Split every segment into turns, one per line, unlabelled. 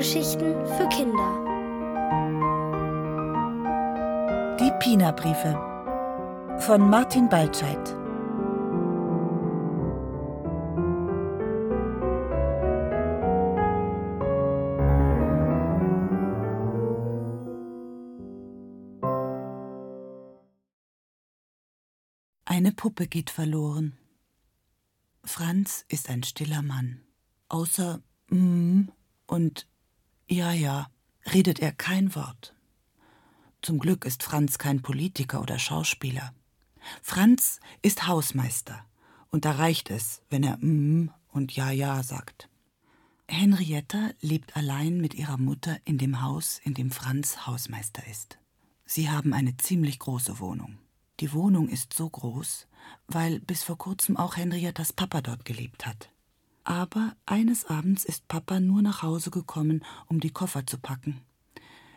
Hörgeschichten für Kinder.
Die Pina-Briefe von Martin Baltscheid. Eine Puppe geht verloren. Franz ist ein stiller Mann. Außer mm und ja, ja, redet er kein Wort. Zum Glück ist Franz kein Politiker oder Schauspieler. Franz ist Hausmeister, und da reicht es, wenn er mm und ja, ja sagt. Henrietta lebt allein mit ihrer Mutter in dem Haus, in dem Franz Hausmeister ist. Sie haben eine ziemlich große Wohnung. Die Wohnung ist so groß, weil bis vor kurzem auch Henriettas Papa dort gelebt hat. Aber eines Abends ist Papa nur nach Hause gekommen, um die Koffer zu packen.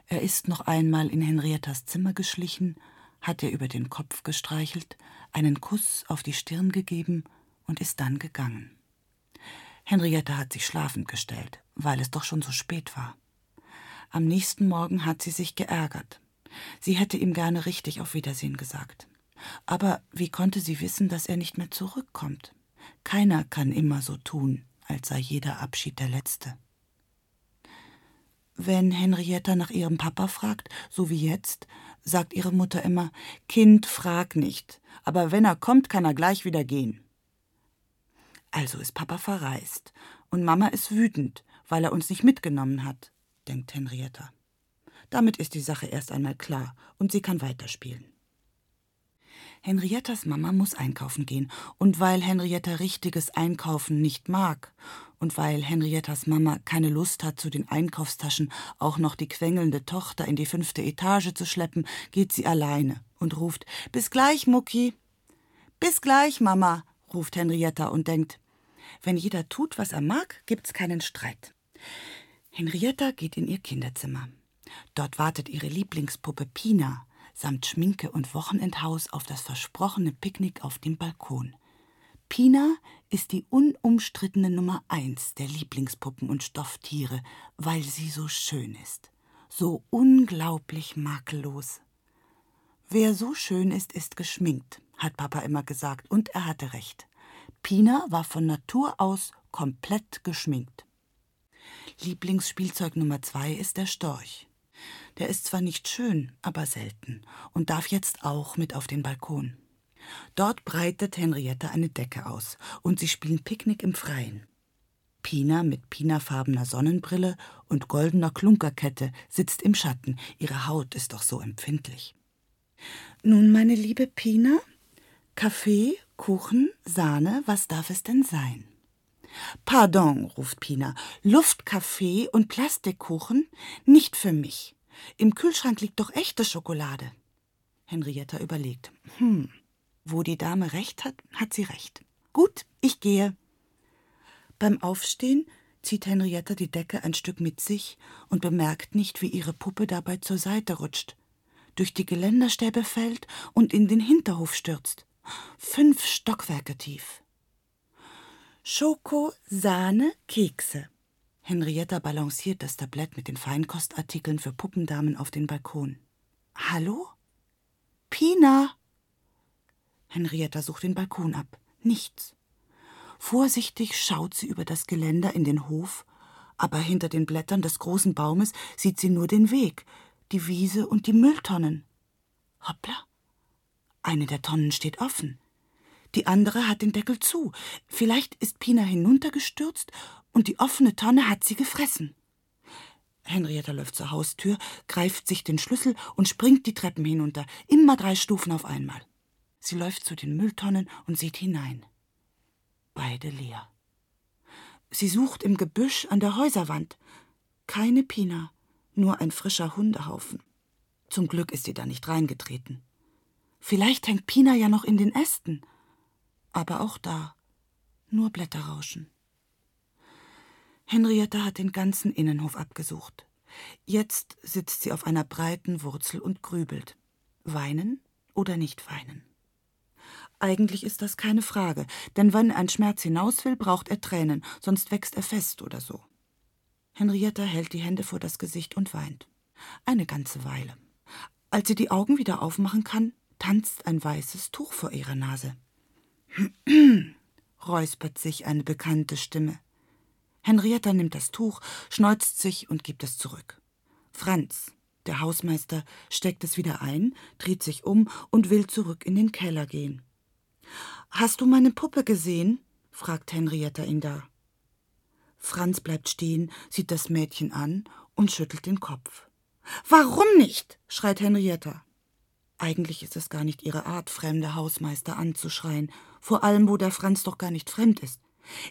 Er ist noch einmal in Henriettas Zimmer geschlichen, hat ihr über den Kopf gestreichelt, einen Kuss auf die Stirn gegeben und ist dann gegangen. Henrietta hat sich schlafend gestellt, weil es doch schon so spät war. Am nächsten Morgen hat sie sich geärgert. Sie hätte ihm gerne richtig auf Wiedersehen gesagt. Aber wie konnte sie wissen, dass er nicht mehr zurückkommt? Keiner kann immer so tun, als sei jeder Abschied der letzte. Wenn Henrietta nach ihrem Papa fragt, so wie jetzt, sagt ihre Mutter immer Kind, frag nicht, aber wenn er kommt, kann er gleich wieder gehen. Also ist Papa verreist, und Mama ist wütend, weil er uns nicht mitgenommen hat, denkt Henrietta. Damit ist die Sache erst einmal klar, und sie kann weiterspielen. Henriettas Mama muss einkaufen gehen, und weil Henrietta richtiges Einkaufen nicht mag, und weil Henriettas Mama keine Lust hat, zu den Einkaufstaschen auch noch die quengelnde Tochter in die fünfte Etage zu schleppen, geht sie alleine und ruft Bis gleich, Mucki. Bis gleich, Mama, ruft Henrietta und denkt, wenn jeder tut, was er mag, gibt's keinen Streit. Henrietta geht in ihr Kinderzimmer. Dort wartet ihre Lieblingspuppe Pina, samt Schminke und Wochenendhaus auf das versprochene Picknick auf dem Balkon. Pina ist die unumstrittene Nummer eins der Lieblingspuppen und Stofftiere, weil sie so schön ist, so unglaublich makellos. Wer so schön ist, ist geschminkt, hat Papa immer gesagt, und er hatte recht. Pina war von Natur aus komplett geschminkt. Lieblingsspielzeug Nummer zwei ist der Storch. Der ist zwar nicht schön, aber selten und darf jetzt auch mit auf den Balkon. Dort breitet Henriette eine Decke aus und sie spielen Picknick im Freien. Pina mit pinafarbener Sonnenbrille und goldener Klunkerkette sitzt im Schatten. Ihre Haut ist doch so empfindlich. Nun, meine liebe Pina, Kaffee, Kuchen, Sahne, was darf es denn sein? Pardon, ruft Pina, Luftkaffee und Plastikkuchen? Nicht für mich. Im Kühlschrank liegt doch echte Schokolade. Henrietta überlegt. Hm, wo die Dame recht hat, hat sie recht. Gut, ich gehe. Beim Aufstehen zieht Henrietta die Decke ein Stück mit sich und bemerkt nicht, wie ihre Puppe dabei zur Seite rutscht, durch die Geländerstäbe fällt und in den Hinterhof stürzt. Fünf Stockwerke tief. Schoko, Sahne, Kekse. Henrietta balanciert das Tablett mit den Feinkostartikeln für Puppendamen auf den Balkon. Hallo? Pina! Henrietta sucht den Balkon ab. Nichts. Vorsichtig schaut sie über das Geländer in den Hof, aber hinter den Blättern des großen Baumes sieht sie nur den Weg, die Wiese und die Mülltonnen. Hoppla! Eine der Tonnen steht offen. Die andere hat den Deckel zu. Vielleicht ist Pina hinuntergestürzt und die offene Tonne hat sie gefressen. Henrietta läuft zur Haustür, greift sich den Schlüssel und springt die Treppen hinunter, immer drei Stufen auf einmal. Sie läuft zu den Mülltonnen und sieht hinein. Beide leer. Sie sucht im Gebüsch an der Häuserwand. Keine Pina, nur ein frischer Hundehaufen. Zum Glück ist sie da nicht reingetreten. Vielleicht hängt Pina ja noch in den Ästen. Aber auch da nur Blätterrauschen. Henrietta hat den ganzen Innenhof abgesucht. Jetzt sitzt sie auf einer breiten Wurzel und grübelt. Weinen oder nicht weinen? Eigentlich ist das keine Frage, denn wenn ein Schmerz hinaus will, braucht er Tränen, sonst wächst er fest oder so. Henrietta hält die Hände vor das Gesicht und weint. Eine ganze Weile. Als sie die Augen wieder aufmachen kann, tanzt ein weißes Tuch vor ihrer Nase. räuspert sich eine bekannte Stimme. Henrietta nimmt das Tuch, schneuzt sich und gibt es zurück. Franz, der Hausmeister, steckt es wieder ein, dreht sich um und will zurück in den Keller gehen. Hast du meine Puppe gesehen? fragt Henrietta ihn da. Franz bleibt stehen, sieht das Mädchen an und schüttelt den Kopf. Warum nicht? schreit Henrietta. Eigentlich ist es gar nicht ihre Art, fremde Hausmeister anzuschreien, vor allem wo der Franz doch gar nicht fremd ist.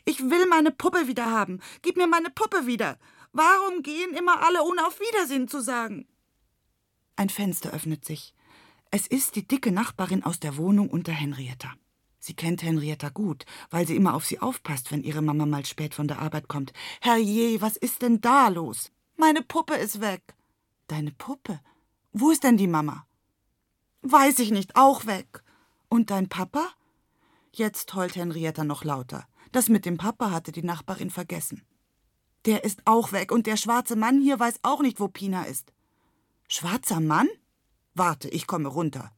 Ich will meine Puppe wieder haben. Gib mir meine Puppe wieder. Warum gehen immer alle, ohne auf Wiedersehen zu sagen? Ein Fenster öffnet sich. Es ist die dicke Nachbarin aus der Wohnung unter Henrietta. Sie kennt Henrietta gut, weil sie immer auf sie aufpasst, wenn ihre Mama mal spät von der Arbeit kommt. Herrje, was ist denn da los? Meine Puppe ist weg. Deine Puppe? Wo ist denn die Mama? Weiß ich nicht, auch weg. Und dein Papa? Jetzt heult Henrietta noch lauter. Das mit dem Papa hatte die Nachbarin vergessen. Der ist auch weg und der schwarze Mann hier weiß auch nicht, wo Pina ist. Schwarzer Mann? Warte, ich komme runter.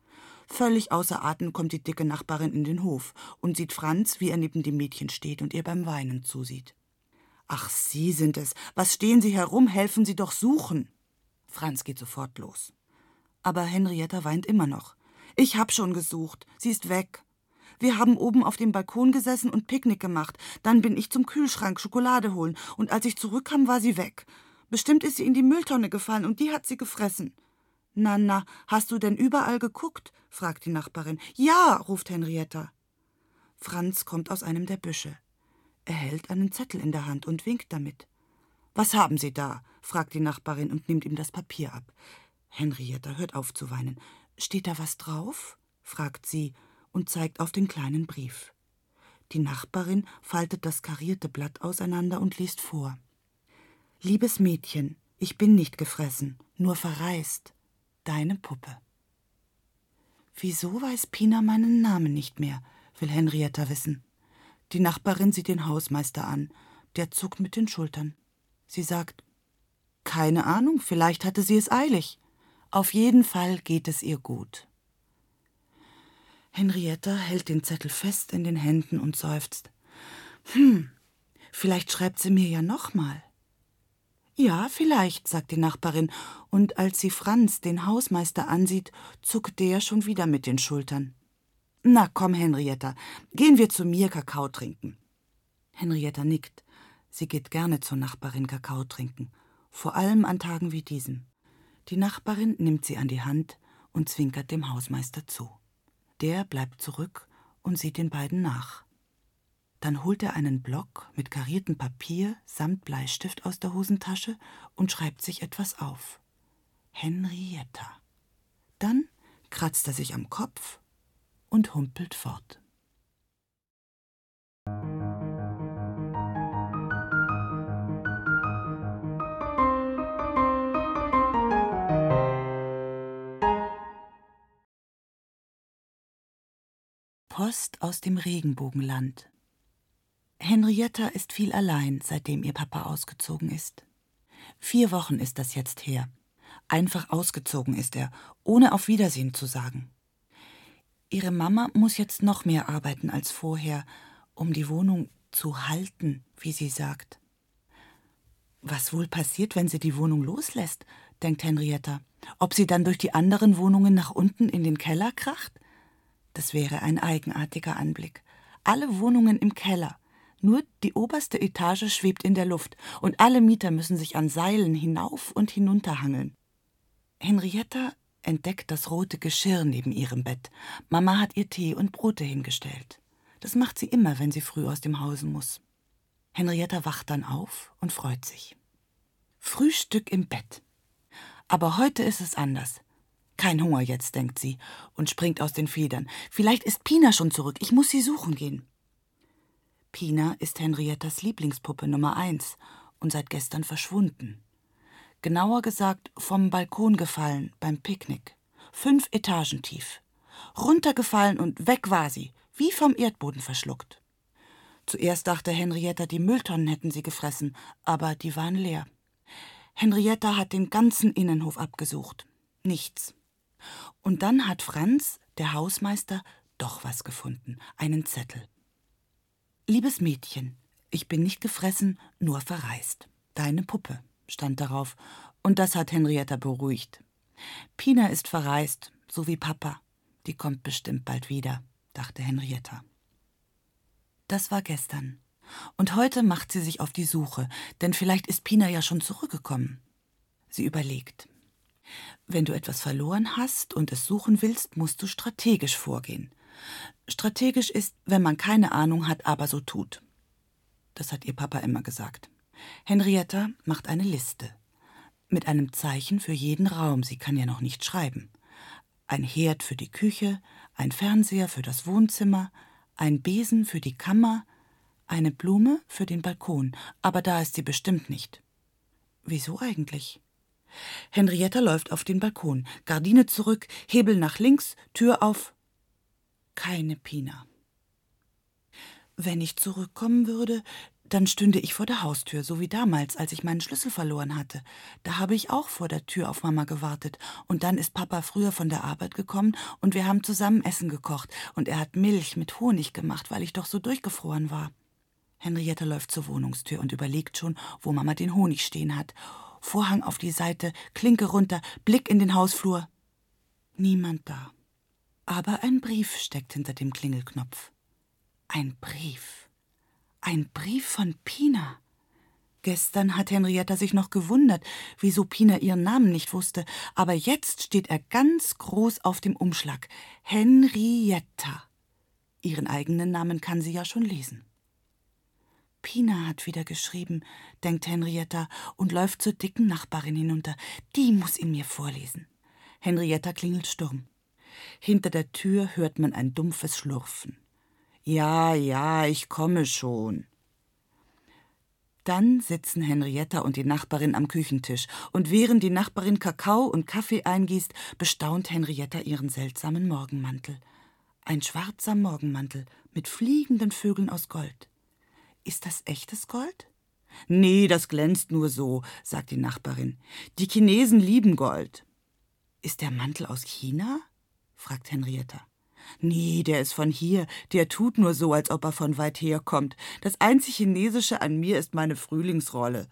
Völlig außer Atem kommt die dicke Nachbarin in den Hof und sieht Franz, wie er neben dem Mädchen steht und ihr beim Weinen zusieht. Ach, Sie sind es. Was stehen Sie herum? Helfen Sie doch suchen. Franz geht sofort los. Aber Henrietta weint immer noch. Ich hab schon gesucht. Sie ist weg. Wir haben oben auf dem Balkon gesessen und Picknick gemacht. Dann bin ich zum Kühlschrank Schokolade holen. Und als ich zurückkam, war sie weg. Bestimmt ist sie in die Mülltonne gefallen und die hat sie gefressen. Na, na, hast du denn überall geguckt? fragt die Nachbarin. Ja, ruft Henrietta. Franz kommt aus einem der Büsche. Er hält einen Zettel in der Hand und winkt damit. Was haben Sie da? fragt die Nachbarin und nimmt ihm das Papier ab. Henrietta hört auf zu weinen. Steht da was drauf? fragt sie und zeigt auf den kleinen Brief. Die Nachbarin faltet das karierte Blatt auseinander und liest vor. Liebes Mädchen, ich bin nicht gefressen, nur verreist. Deine Puppe. Wieso weiß Pina meinen Namen nicht mehr? will Henrietta wissen. Die Nachbarin sieht den Hausmeister an. Der zuckt mit den Schultern. Sie sagt: Keine Ahnung, vielleicht hatte sie es eilig. Auf jeden Fall geht es ihr gut. Henrietta hält den Zettel fest in den Händen und seufzt. Hm, vielleicht schreibt sie mir ja nochmal. Ja, vielleicht, sagt die Nachbarin, und als sie Franz, den Hausmeister, ansieht, zuckt der schon wieder mit den Schultern. Na komm, Henrietta, gehen wir zu mir Kakao trinken. Henrietta nickt. Sie geht gerne zur Nachbarin Kakao trinken, vor allem an Tagen wie diesen. Die Nachbarin nimmt sie an die Hand und zwinkert dem Hausmeister zu. Der bleibt zurück und sieht den beiden nach. Dann holt er einen Block mit kariertem Papier samt Bleistift aus der Hosentasche und schreibt sich etwas auf. Henrietta. Dann kratzt er sich am Kopf und humpelt fort. Post aus dem Regenbogenland Henrietta ist viel allein, seitdem ihr Papa ausgezogen ist. Vier Wochen ist das jetzt her. Einfach ausgezogen ist er, ohne auf Wiedersehen zu sagen. Ihre Mama muss jetzt noch mehr arbeiten als vorher, um die Wohnung zu halten, wie sie sagt. Was wohl passiert, wenn sie die Wohnung loslässt, denkt Henrietta. Ob sie dann durch die anderen Wohnungen nach unten in den Keller kracht? Das wäre ein eigenartiger Anblick. Alle Wohnungen im Keller, nur die oberste Etage schwebt in der Luft und alle Mieter müssen sich an Seilen hinauf und hinunter hangeln. Henrietta entdeckt das rote Geschirr neben ihrem Bett. Mama hat ihr Tee und Brote hingestellt. Das macht sie immer, wenn sie früh aus dem Hause muss. Henrietta wacht dann auf und freut sich. Frühstück im Bett. Aber heute ist es anders. Kein Hunger jetzt, denkt sie und springt aus den Federn. Vielleicht ist Pina schon zurück. Ich muss sie suchen gehen. Pina ist Henriettas Lieblingspuppe Nummer eins und seit gestern verschwunden. Genauer gesagt vom Balkon gefallen beim Picknick. Fünf Etagen tief. Runtergefallen und weg war sie, wie vom Erdboden verschluckt. Zuerst dachte Henrietta, die Mülltonnen hätten sie gefressen, aber die waren leer. Henrietta hat den ganzen Innenhof abgesucht. Nichts. Und dann hat Franz, der Hausmeister, doch was gefunden. Einen Zettel. Liebes Mädchen, ich bin nicht gefressen, nur verreist. Deine Puppe, stand darauf, und das hat Henrietta beruhigt. Pina ist verreist, so wie Papa. Die kommt bestimmt bald wieder, dachte Henrietta. Das war gestern. Und heute macht sie sich auf die Suche, denn vielleicht ist Pina ja schon zurückgekommen. Sie überlegt. Wenn du etwas verloren hast und es suchen willst, musst du strategisch vorgehen. Strategisch ist, wenn man keine Ahnung hat, aber so tut. Das hat ihr Papa immer gesagt. Henrietta macht eine Liste. Mit einem Zeichen für jeden Raum, sie kann ja noch nicht schreiben. Ein Herd für die Küche, ein Fernseher für das Wohnzimmer, ein Besen für die Kammer, eine Blume für den Balkon, aber da ist sie bestimmt nicht. Wieso eigentlich? Henrietta läuft auf den Balkon, Gardine zurück, Hebel nach links, Tür auf. Keine Pina. Wenn ich zurückkommen würde, dann stünde ich vor der Haustür, so wie damals, als ich meinen Schlüssel verloren hatte. Da habe ich auch vor der Tür auf Mama gewartet. Und dann ist Papa früher von der Arbeit gekommen und wir haben zusammen Essen gekocht. Und er hat Milch mit Honig gemacht, weil ich doch so durchgefroren war. Henrietta läuft zur Wohnungstür und überlegt schon, wo Mama den Honig stehen hat. Vorhang auf die Seite, Klinke runter, Blick in den Hausflur. Niemand da. Aber ein Brief steckt hinter dem Klingelknopf. Ein Brief. Ein Brief von Pina. Gestern hat Henrietta sich noch gewundert, wieso Pina ihren Namen nicht wusste, aber jetzt steht er ganz groß auf dem Umschlag. Henrietta. Ihren eigenen Namen kann sie ja schon lesen. Pina hat wieder geschrieben, denkt Henrietta und läuft zur dicken Nachbarin hinunter. Die muss ihn mir vorlesen. Henrietta klingelt Sturm. Hinter der Tür hört man ein dumpfes Schlurfen. Ja, ja, ich komme schon. Dann sitzen Henrietta und die Nachbarin am Küchentisch, und während die Nachbarin Kakao und Kaffee eingießt, bestaunt Henrietta ihren seltsamen Morgenmantel. Ein schwarzer Morgenmantel mit fliegenden Vögeln aus Gold. Ist das echtes Gold? Nee, das glänzt nur so, sagt die Nachbarin. Die Chinesen lieben Gold. Ist der Mantel aus China? fragt Henrietta. Nee, der ist von hier. Der tut nur so, als ob er von weit her kommt. Das einzig Chinesische an mir ist meine Frühlingsrolle.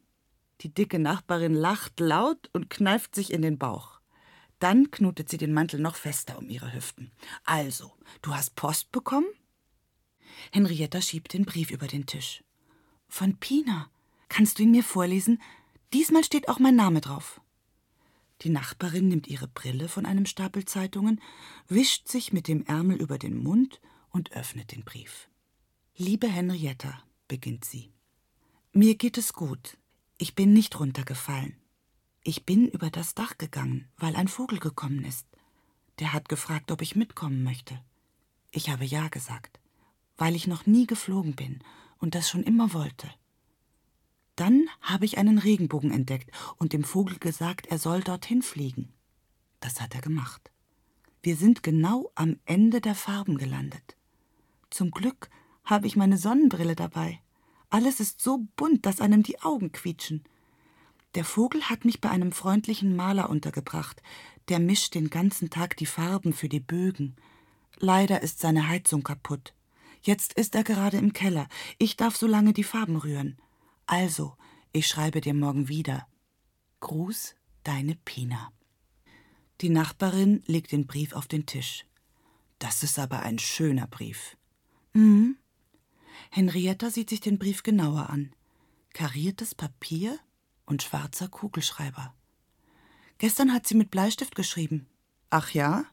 Die dicke Nachbarin lacht laut und kneift sich in den Bauch. Dann knotet sie den Mantel noch fester um ihre Hüften. Also, du hast Post bekommen? Henrietta schiebt den Brief über den Tisch. Von Pina. Kannst du ihn mir vorlesen? Diesmal steht auch mein Name drauf. Die Nachbarin nimmt ihre Brille von einem Stapel Zeitungen, wischt sich mit dem Ärmel über den Mund und öffnet den Brief. Liebe Henrietta, beginnt sie. Mir geht es gut. Ich bin nicht runtergefallen. Ich bin über das Dach gegangen, weil ein Vogel gekommen ist. Der hat gefragt, ob ich mitkommen möchte. Ich habe ja gesagt weil ich noch nie geflogen bin und das schon immer wollte. Dann habe ich einen Regenbogen entdeckt und dem Vogel gesagt, er soll dorthin fliegen. Das hat er gemacht. Wir sind genau am Ende der Farben gelandet. Zum Glück habe ich meine Sonnenbrille dabei. Alles ist so bunt, dass einem die Augen quietschen. Der Vogel hat mich bei einem freundlichen Maler untergebracht, der mischt den ganzen Tag die Farben für die Bögen. Leider ist seine Heizung kaputt. Jetzt ist er gerade im Keller. Ich darf so lange die Farben rühren. Also, ich schreibe dir morgen wieder. Gruß, deine Pina. Die Nachbarin legt den Brief auf den Tisch. Das ist aber ein schöner Brief. Mhm. Henrietta sieht sich den Brief genauer an. Kariertes Papier und schwarzer Kugelschreiber. Gestern hat sie mit Bleistift geschrieben. Ach ja?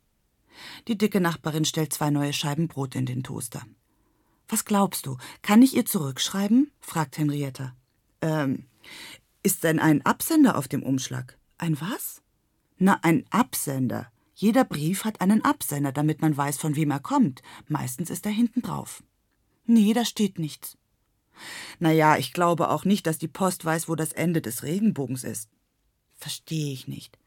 Die dicke Nachbarin stellt zwei neue Scheiben Brot in den Toaster. Was glaubst du? Kann ich ihr zurückschreiben? fragt Henrietta. Ähm, ist denn ein Absender auf dem Umschlag? Ein was? Na, ein Absender. Jeder Brief hat einen Absender, damit man weiß, von wem er kommt. Meistens ist er hinten drauf. Nee, da steht nichts. Na ja, ich glaube auch nicht, dass die Post weiß, wo das Ende des Regenbogens ist. Verstehe ich nicht.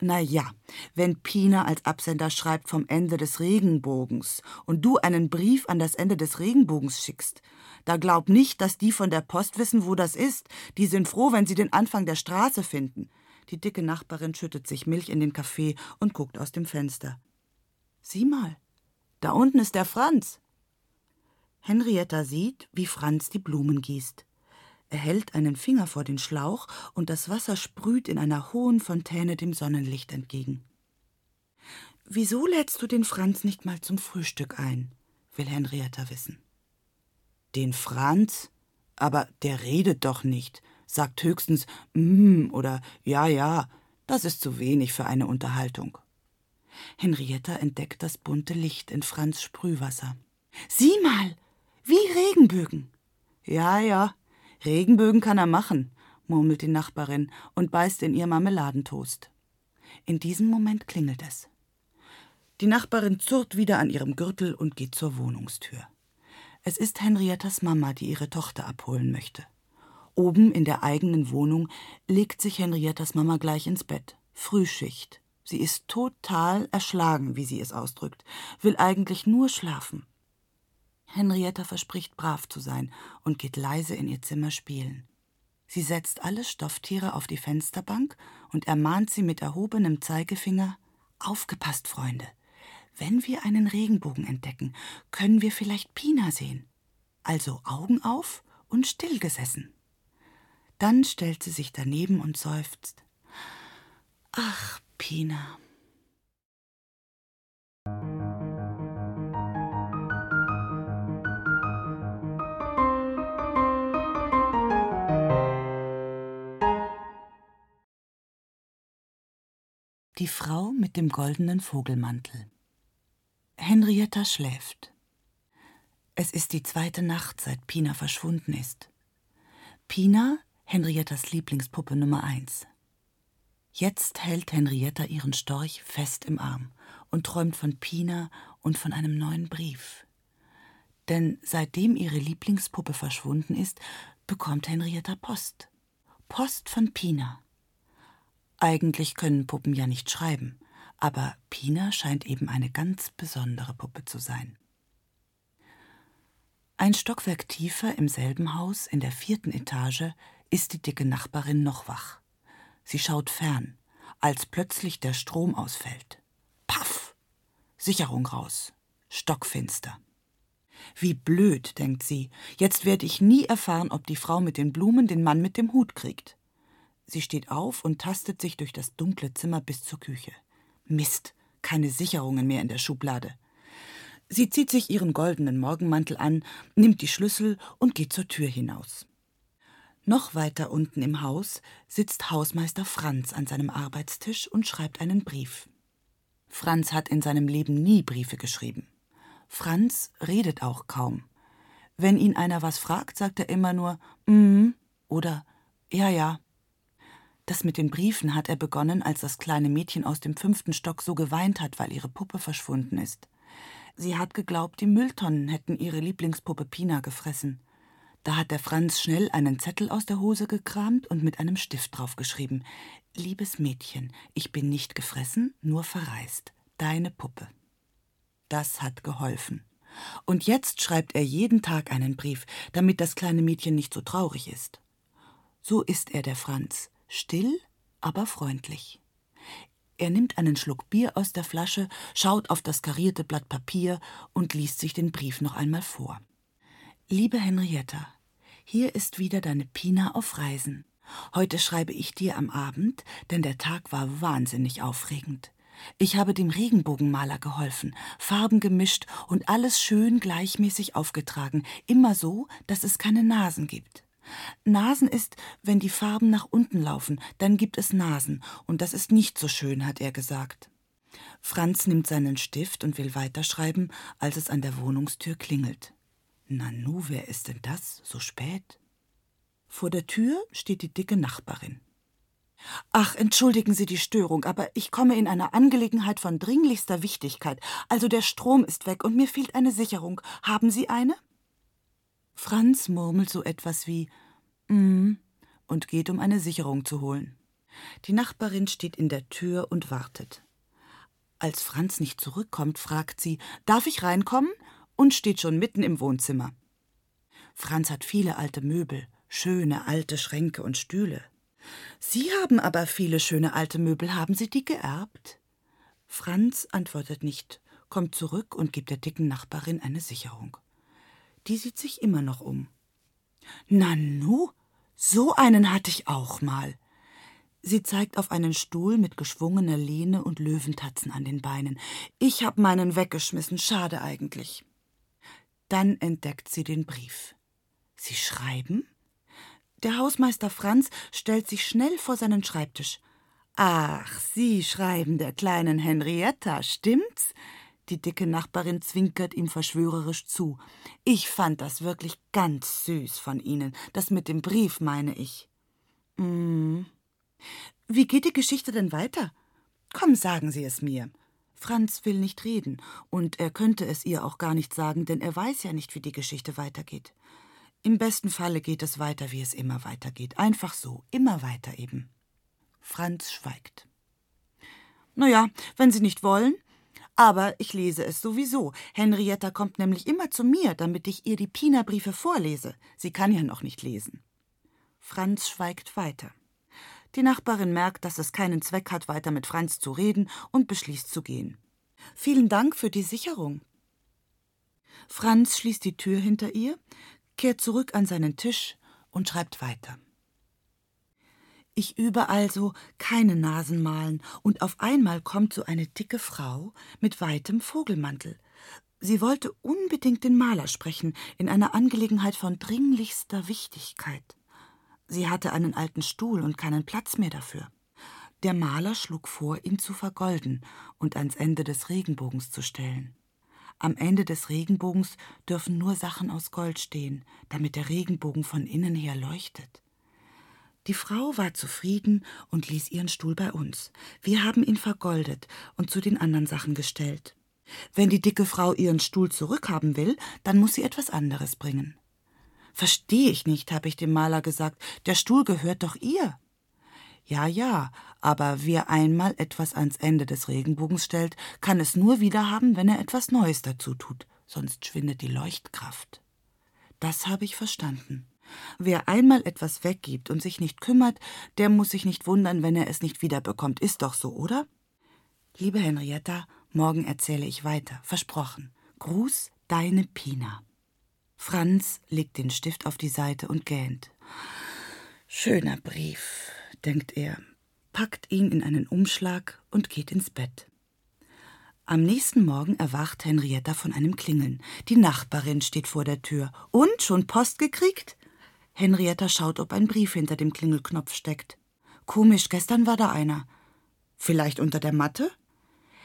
Na ja, wenn Pina als Absender schreibt vom Ende des Regenbogens und du einen Brief an das Ende des Regenbogens schickst, Da glaub nicht, dass die von der Post wissen, wo das ist. Die sind froh, wenn sie den Anfang der Straße finden. Die dicke Nachbarin schüttet sich Milch in den Kaffee und guckt aus dem Fenster. Sieh mal, da unten ist der Franz. Henrietta sieht, wie Franz die Blumen gießt. Er hält einen Finger vor den Schlauch und das Wasser sprüht in einer hohen Fontäne dem Sonnenlicht entgegen. Wieso lädst du den Franz nicht mal zum Frühstück ein? will Henrietta wissen. Den Franz? Aber der redet doch nicht, sagt höchstens mm oder ja, ja, das ist zu wenig für eine Unterhaltung. Henrietta entdeckt das bunte Licht in Franz Sprühwasser. Sieh mal, wie Regenbögen. Ja, ja, Regenbögen kann er machen, murmelt die Nachbarin und beißt in ihr Marmeladentoast. In diesem Moment klingelt es. Die Nachbarin zurrt wieder an ihrem Gürtel und geht zur Wohnungstür. Es ist Henriettas Mama, die ihre Tochter abholen möchte. Oben in der eigenen Wohnung legt sich Henriettas Mama gleich ins Bett. Frühschicht. Sie ist total erschlagen, wie sie es ausdrückt, will eigentlich nur schlafen. Henrietta verspricht brav zu sein und geht leise in ihr Zimmer spielen. Sie setzt alle Stofftiere auf die Fensterbank und ermahnt sie mit erhobenem Zeigefinger Aufgepasst, Freunde. Wenn wir einen Regenbogen entdecken, können wir vielleicht Pina sehen. Also Augen auf und stillgesessen. Dann stellt sie sich daneben und seufzt. Ach, Pina. Die Frau mit dem goldenen Vogelmantel. Henrietta schläft. Es ist die zweite Nacht, seit Pina verschwunden ist. Pina, Henriettas Lieblingspuppe Nummer eins. Jetzt hält Henrietta ihren Storch fest im Arm und träumt von Pina und von einem neuen Brief. Denn seitdem ihre Lieblingspuppe verschwunden ist, bekommt Henrietta Post. Post von Pina. Eigentlich können Puppen ja nicht schreiben, aber Pina scheint eben eine ganz besondere Puppe zu sein. Ein Stockwerk tiefer im selben Haus, in der vierten Etage, ist die dicke Nachbarin noch wach. Sie schaut fern, als plötzlich der Strom ausfällt. Paff! Sicherung raus. Stockfinster. Wie blöd, denkt sie. Jetzt werde ich nie erfahren, ob die Frau mit den Blumen den Mann mit dem Hut kriegt. Sie steht auf und tastet sich durch das dunkle Zimmer bis zur Küche. Mist, keine Sicherungen mehr in der Schublade. Sie zieht sich ihren goldenen Morgenmantel an, nimmt die Schlüssel und geht zur Tür hinaus. Noch weiter unten im Haus sitzt Hausmeister Franz an seinem Arbeitstisch und schreibt einen Brief. Franz hat in seinem Leben nie Briefe geschrieben. Franz redet auch kaum. Wenn ihn einer was fragt, sagt er immer nur mm oder ja, ja. Das mit den Briefen hat er begonnen, als das kleine Mädchen aus dem fünften Stock so geweint hat, weil ihre Puppe verschwunden ist. Sie hat geglaubt, die Mülltonnen hätten ihre Lieblingspuppe Pina gefressen. Da hat der Franz schnell einen Zettel aus der Hose gekramt und mit einem Stift draufgeschrieben: Liebes Mädchen, ich bin nicht gefressen, nur verreist. Deine Puppe. Das hat geholfen. Und jetzt schreibt er jeden Tag einen Brief, damit das kleine Mädchen nicht so traurig ist. So ist er der Franz still, aber freundlich. Er nimmt einen Schluck Bier aus der Flasche, schaut auf das karierte Blatt Papier und liest sich den Brief noch einmal vor. Liebe Henrietta, hier ist wieder deine Pina auf Reisen. Heute schreibe ich dir am Abend, denn der Tag war wahnsinnig aufregend. Ich habe dem Regenbogenmaler geholfen, Farben gemischt und alles schön gleichmäßig aufgetragen, immer so, dass es keine Nasen gibt. Nasen ist, wenn die Farben nach unten laufen, dann gibt es Nasen, und das ist nicht so schön, hat er gesagt. Franz nimmt seinen Stift und will weiterschreiben, als es an der Wohnungstür klingelt. Nanu, wer ist denn das? So spät? Vor der Tür steht die dicke Nachbarin. Ach, entschuldigen Sie die Störung, aber ich komme in einer Angelegenheit von dringlichster Wichtigkeit. Also der Strom ist weg und mir fehlt eine Sicherung. Haben Sie eine? Franz murmelt so etwas wie mm und geht, um eine Sicherung zu holen. Die Nachbarin steht in der Tür und wartet. Als Franz nicht zurückkommt, fragt sie, darf ich reinkommen? und steht schon mitten im Wohnzimmer. Franz hat viele alte Möbel, schöne alte Schränke und Stühle. Sie haben aber viele schöne alte Möbel. Haben Sie die geerbt? Franz antwortet nicht, kommt zurück und gibt der dicken Nachbarin eine Sicherung. Die sieht sich immer noch um. Nanu, so einen hatte ich auch mal. Sie zeigt auf einen Stuhl mit geschwungener Lehne und Löwentatzen an den Beinen. Ich hab meinen weggeschmissen, schade eigentlich. Dann entdeckt sie den Brief. Sie schreiben? Der Hausmeister Franz stellt sich schnell vor seinen Schreibtisch. Ach, Sie schreiben der kleinen Henrietta, stimmt's? Die dicke Nachbarin zwinkert ihm verschwörerisch zu. Ich fand das wirklich ganz süß von Ihnen. Das mit dem Brief, meine ich. Mm. Wie geht die Geschichte denn weiter? Komm, sagen Sie es mir. Franz will nicht reden, und er könnte es ihr auch gar nicht sagen, denn er weiß ja nicht, wie die Geschichte weitergeht. Im besten Falle geht es weiter, wie es immer weitergeht. Einfach so, immer weiter eben. Franz schweigt. Na ja, wenn Sie nicht wollen. Aber ich lese es sowieso. Henrietta kommt nämlich immer zu mir, damit ich ihr die Pina-Briefe vorlese. Sie kann ja noch nicht lesen. Franz schweigt weiter. Die Nachbarin merkt, dass es keinen Zweck hat, weiter mit Franz zu reden und beschließt zu gehen. Vielen Dank für die Sicherung. Franz schließt die Tür hinter ihr, kehrt zurück an seinen Tisch und schreibt weiter. Ich übe also keine Nasenmalen, und auf einmal kommt so eine dicke Frau mit weitem Vogelmantel. Sie wollte unbedingt den Maler sprechen, in einer Angelegenheit von dringlichster Wichtigkeit. Sie hatte einen alten Stuhl und keinen Platz mehr dafür. Der Maler schlug vor, ihn zu vergolden und ans Ende des Regenbogens zu stellen. Am Ende des Regenbogens dürfen nur Sachen aus Gold stehen, damit der Regenbogen von innen her leuchtet. Die Frau war zufrieden und ließ ihren Stuhl bei uns. Wir haben ihn vergoldet und zu den anderen Sachen gestellt. Wenn die dicke Frau ihren Stuhl zurückhaben will, dann muss sie etwas anderes bringen. Verstehe ich nicht, habe ich dem Maler gesagt. Der Stuhl gehört doch ihr. Ja, ja, aber wer einmal etwas ans Ende des Regenbogens stellt, kann es nur wieder haben, wenn er etwas Neues dazu tut, sonst schwindet die Leuchtkraft. Das habe ich verstanden. Wer einmal etwas weggibt und sich nicht kümmert, der muss sich nicht wundern, wenn er es nicht wiederbekommt. Ist doch so, oder? Liebe Henrietta, morgen erzähle ich weiter. Versprochen. Gruß, deine Pina. Franz legt den Stift auf die Seite und gähnt. Schöner Brief denkt er, packt ihn in einen Umschlag und geht ins Bett. Am nächsten Morgen erwacht Henrietta von einem Klingeln. Die Nachbarin steht vor der Tür. Und schon Post gekriegt? Henrietta schaut, ob ein Brief hinter dem Klingelknopf steckt. Komisch, gestern war da einer. Vielleicht unter der Matte?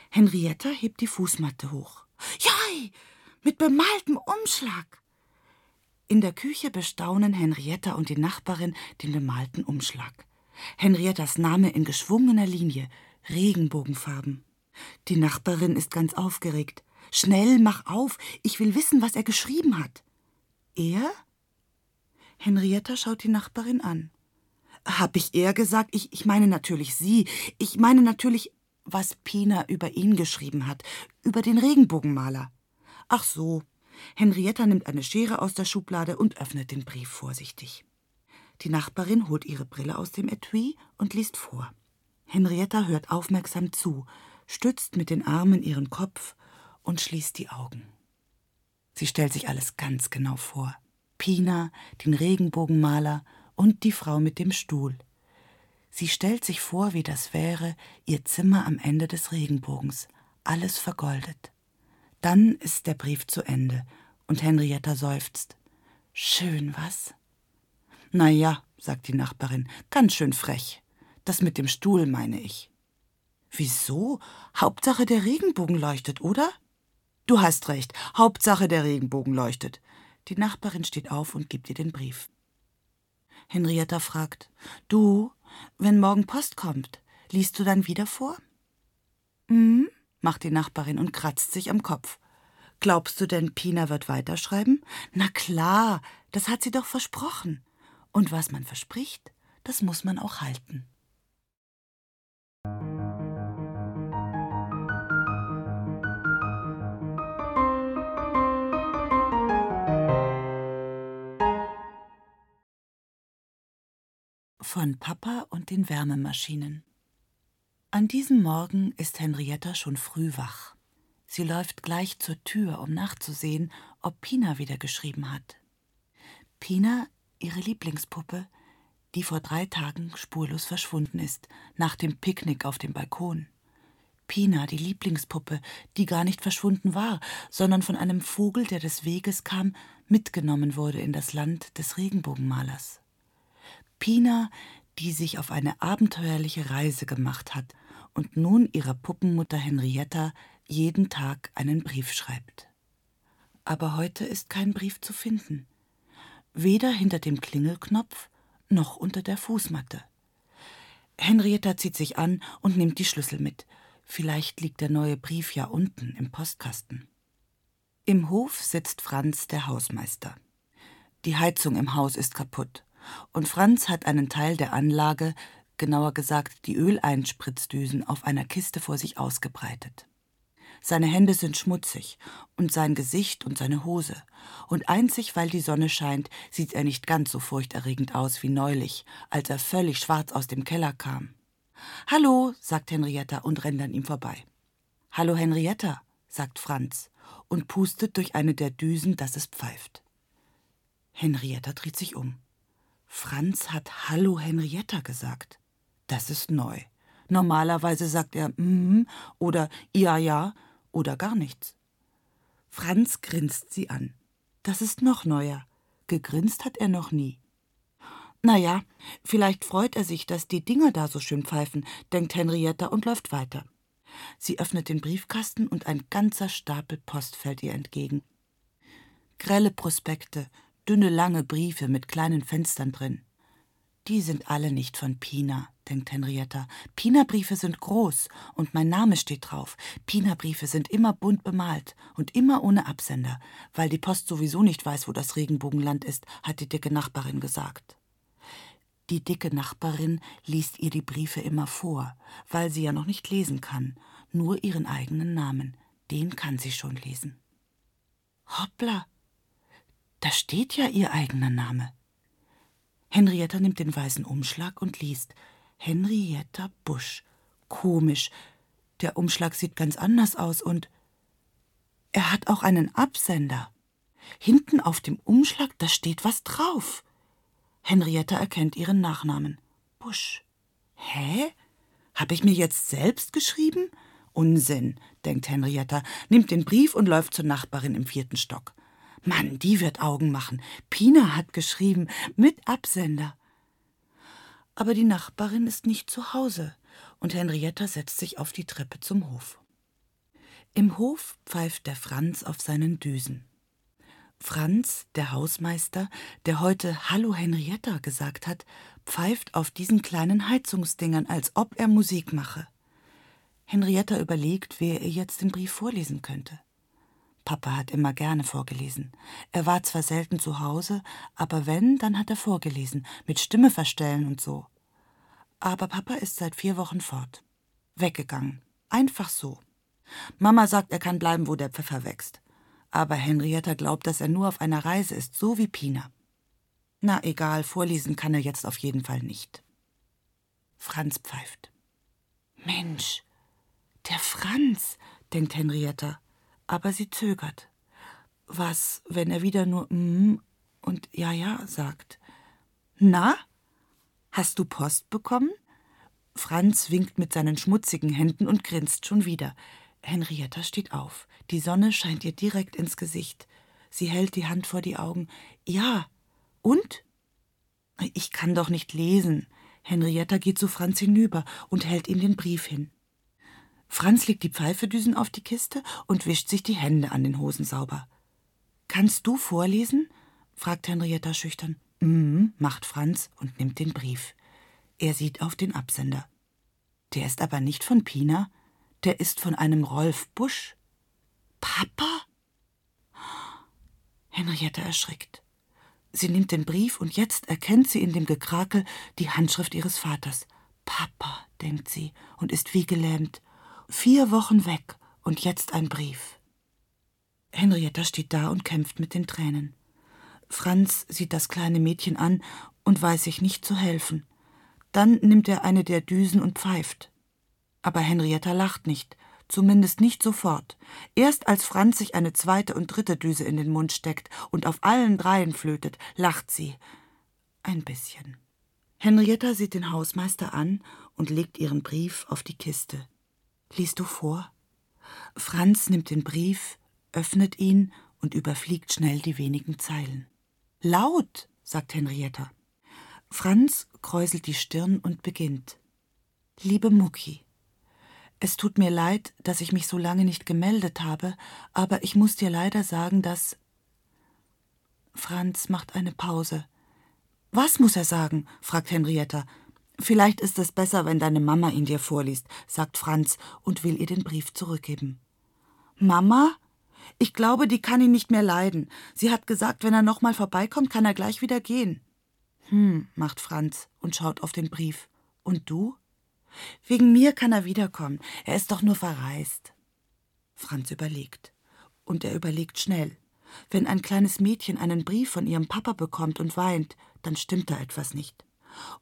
Henrietta hebt die Fußmatte hoch. Jai! Mit bemaltem Umschlag! In der Küche bestaunen Henrietta und die Nachbarin den bemalten Umschlag. Henriettas Name in geschwungener Linie, Regenbogenfarben. Die Nachbarin ist ganz aufgeregt. Schnell, mach auf, ich will wissen, was er geschrieben hat. Er? Henrietta schaut die Nachbarin an. Hab ich er gesagt? Ich, ich meine natürlich sie. Ich meine natürlich, was Pina über ihn geschrieben hat, über den Regenbogenmaler. Ach so. Henrietta nimmt eine Schere aus der Schublade und öffnet den Brief vorsichtig. Die Nachbarin holt ihre Brille aus dem Etui und liest vor. Henrietta hört aufmerksam zu, stützt mit den Armen ihren Kopf und schließt die Augen. Sie stellt sich alles ganz genau vor. Pina, den Regenbogenmaler und die Frau mit dem Stuhl. Sie stellt sich vor, wie das wäre, ihr Zimmer am Ende des Regenbogens, alles vergoldet. Dann ist der Brief zu Ende und Henrietta seufzt. Schön, was? Na ja, sagt die Nachbarin, ganz schön frech. Das mit dem Stuhl meine ich. Wieso? Hauptsache der Regenbogen leuchtet, oder? Du hast recht, Hauptsache der Regenbogen leuchtet. Die Nachbarin steht auf und gibt ihr den Brief. Henrietta fragt: Du, wenn morgen Post kommt, liest du dann wieder vor? Hm, macht die Nachbarin und kratzt sich am Kopf. Glaubst du denn, Pina wird weiterschreiben? Na klar, das hat sie doch versprochen. Und was man verspricht, das muss man auch halten. Von Papa und den Wärmemaschinen. An diesem Morgen ist Henrietta schon früh wach. Sie läuft gleich zur Tür, um nachzusehen, ob Pina wieder geschrieben hat. Pina, ihre Lieblingspuppe, die vor drei Tagen spurlos verschwunden ist, nach dem Picknick auf dem Balkon. Pina, die Lieblingspuppe, die gar nicht verschwunden war, sondern von einem Vogel, der des Weges kam, mitgenommen wurde in das Land des Regenbogenmalers. Pina, die sich auf eine abenteuerliche Reise gemacht hat und nun ihrer Puppenmutter Henrietta jeden Tag einen Brief schreibt. Aber heute ist kein Brief zu finden. Weder hinter dem Klingelknopf noch unter der Fußmatte. Henrietta zieht sich an und nimmt die Schlüssel mit. Vielleicht liegt der neue Brief ja unten im Postkasten. Im Hof sitzt Franz, der Hausmeister. Die Heizung im Haus ist kaputt, und Franz hat einen Teil der Anlage, genauer gesagt die Öleinspritzdüsen, auf einer Kiste vor sich ausgebreitet. Seine Hände sind schmutzig und sein Gesicht und seine Hose. Und einzig weil die Sonne scheint, sieht er nicht ganz so furchterregend aus wie neulich, als er völlig schwarz aus dem Keller kam. Hallo, sagt Henrietta und rennt an ihm vorbei. Hallo, Henrietta, sagt Franz und pustet durch eine der Düsen, dass es pfeift. Henrietta dreht sich um. Franz hat Hallo Henrietta gesagt. Das ist neu. Normalerweise sagt er mm oder ja, ja oder gar nichts. Franz grinst sie an. Das ist noch neuer. Gegrinst hat er noch nie. Na ja, vielleicht freut er sich, dass die Dinger da so schön pfeifen, denkt Henrietta und läuft weiter. Sie öffnet den Briefkasten und ein ganzer Stapel Post fällt ihr entgegen. Grelle Prospekte, dünne lange Briefe mit kleinen Fenstern drin. Die sind alle nicht von Pina, denkt Henrietta. Pina-Briefe sind groß und mein Name steht drauf. Pina-Briefe sind immer bunt bemalt und immer ohne Absender, weil die Post sowieso nicht weiß, wo das Regenbogenland ist, hat die dicke Nachbarin gesagt. Die dicke Nachbarin liest ihr die Briefe immer vor, weil sie ja noch nicht lesen kann, nur ihren eigenen Namen, den kann sie schon lesen. Hoppla, da steht ja ihr eigener Name. Henrietta nimmt den weißen Umschlag und liest Henrietta Busch. Komisch. Der Umschlag sieht ganz anders aus und er hat auch einen Absender. Hinten auf dem Umschlag, da steht was drauf. Henrietta erkennt ihren Nachnamen. Busch. Hä? Hab ich mir jetzt selbst geschrieben? Unsinn, denkt Henrietta, nimmt den Brief und läuft zur Nachbarin im vierten Stock. Mann, die wird Augen machen. Pina hat geschrieben, mit Absender. Aber die Nachbarin ist nicht zu Hause, und Henrietta setzt sich auf die Treppe zum Hof. Im Hof pfeift der Franz auf seinen Düsen. Franz, der Hausmeister, der heute Hallo Henrietta gesagt hat, pfeift auf diesen kleinen Heizungsdingern, als ob er Musik mache. Henrietta überlegt, wer ihr jetzt den Brief vorlesen könnte. Papa hat immer gerne vorgelesen. Er war zwar selten zu Hause, aber wenn, dann hat er vorgelesen, mit Stimme verstellen und so. Aber Papa ist seit vier Wochen fort. Weggegangen. Einfach so. Mama sagt, er kann bleiben, wo der Pfeffer wächst. Aber Henrietta glaubt, dass er nur auf einer Reise ist, so wie Pina. Na egal, vorlesen kann er jetzt auf jeden Fall nicht. Franz pfeift. Mensch, der Franz, denkt Henrietta aber sie zögert. Was, wenn er wieder nur mm und ja, ja sagt? Na? Hast du Post bekommen? Franz winkt mit seinen schmutzigen Händen und grinst schon wieder. Henrietta steht auf. Die Sonne scheint ihr direkt ins Gesicht. Sie hält die Hand vor die Augen. Ja. Und? Ich kann doch nicht lesen. Henrietta geht zu Franz hinüber und hält ihm den Brief hin. Franz legt die Pfeifedüsen auf die Kiste und wischt sich die Hände an den Hosen sauber. Kannst du vorlesen? fragt Henrietta schüchtern. Mhm, macht Franz und nimmt den Brief. Er sieht auf den Absender. Der ist aber nicht von Pina, der ist von einem Rolf Busch. Papa? Henrietta erschrickt. Sie nimmt den Brief und jetzt erkennt sie in dem Gekrakel die Handschrift ihres Vaters. Papa, denkt sie und ist wie gelähmt. Vier Wochen weg und jetzt ein Brief. Henrietta steht da und kämpft mit den Tränen. Franz sieht das kleine Mädchen an und weiß sich nicht zu helfen. Dann nimmt er eine der Düsen und pfeift. Aber Henrietta lacht nicht, zumindest nicht sofort. Erst als Franz sich eine zweite und dritte Düse in den Mund steckt und auf allen dreien flötet, lacht sie. Ein bisschen. Henrietta sieht den Hausmeister an und legt ihren Brief auf die Kiste. Liest du vor? Franz nimmt den Brief, öffnet ihn und überfliegt schnell die wenigen Zeilen. Laut, sagt Henrietta. Franz kräuselt die Stirn und beginnt. Liebe Mucki, es tut mir leid, dass ich mich so lange nicht gemeldet habe, aber ich muss dir leider sagen, dass. Franz macht eine Pause. Was muss er sagen? fragt Henrietta. Vielleicht ist es besser, wenn deine Mama ihn dir vorliest, sagt Franz und will ihr den Brief zurückgeben. Mama? Ich glaube, die kann ihn nicht mehr leiden. Sie hat gesagt, wenn er nochmal vorbeikommt, kann er gleich wieder gehen. Hm, macht Franz und schaut auf den Brief. Und du? Wegen mir kann er wiederkommen. Er ist doch nur verreist. Franz überlegt. Und er überlegt schnell. Wenn ein kleines Mädchen einen Brief von ihrem Papa bekommt und weint, dann stimmt da etwas nicht.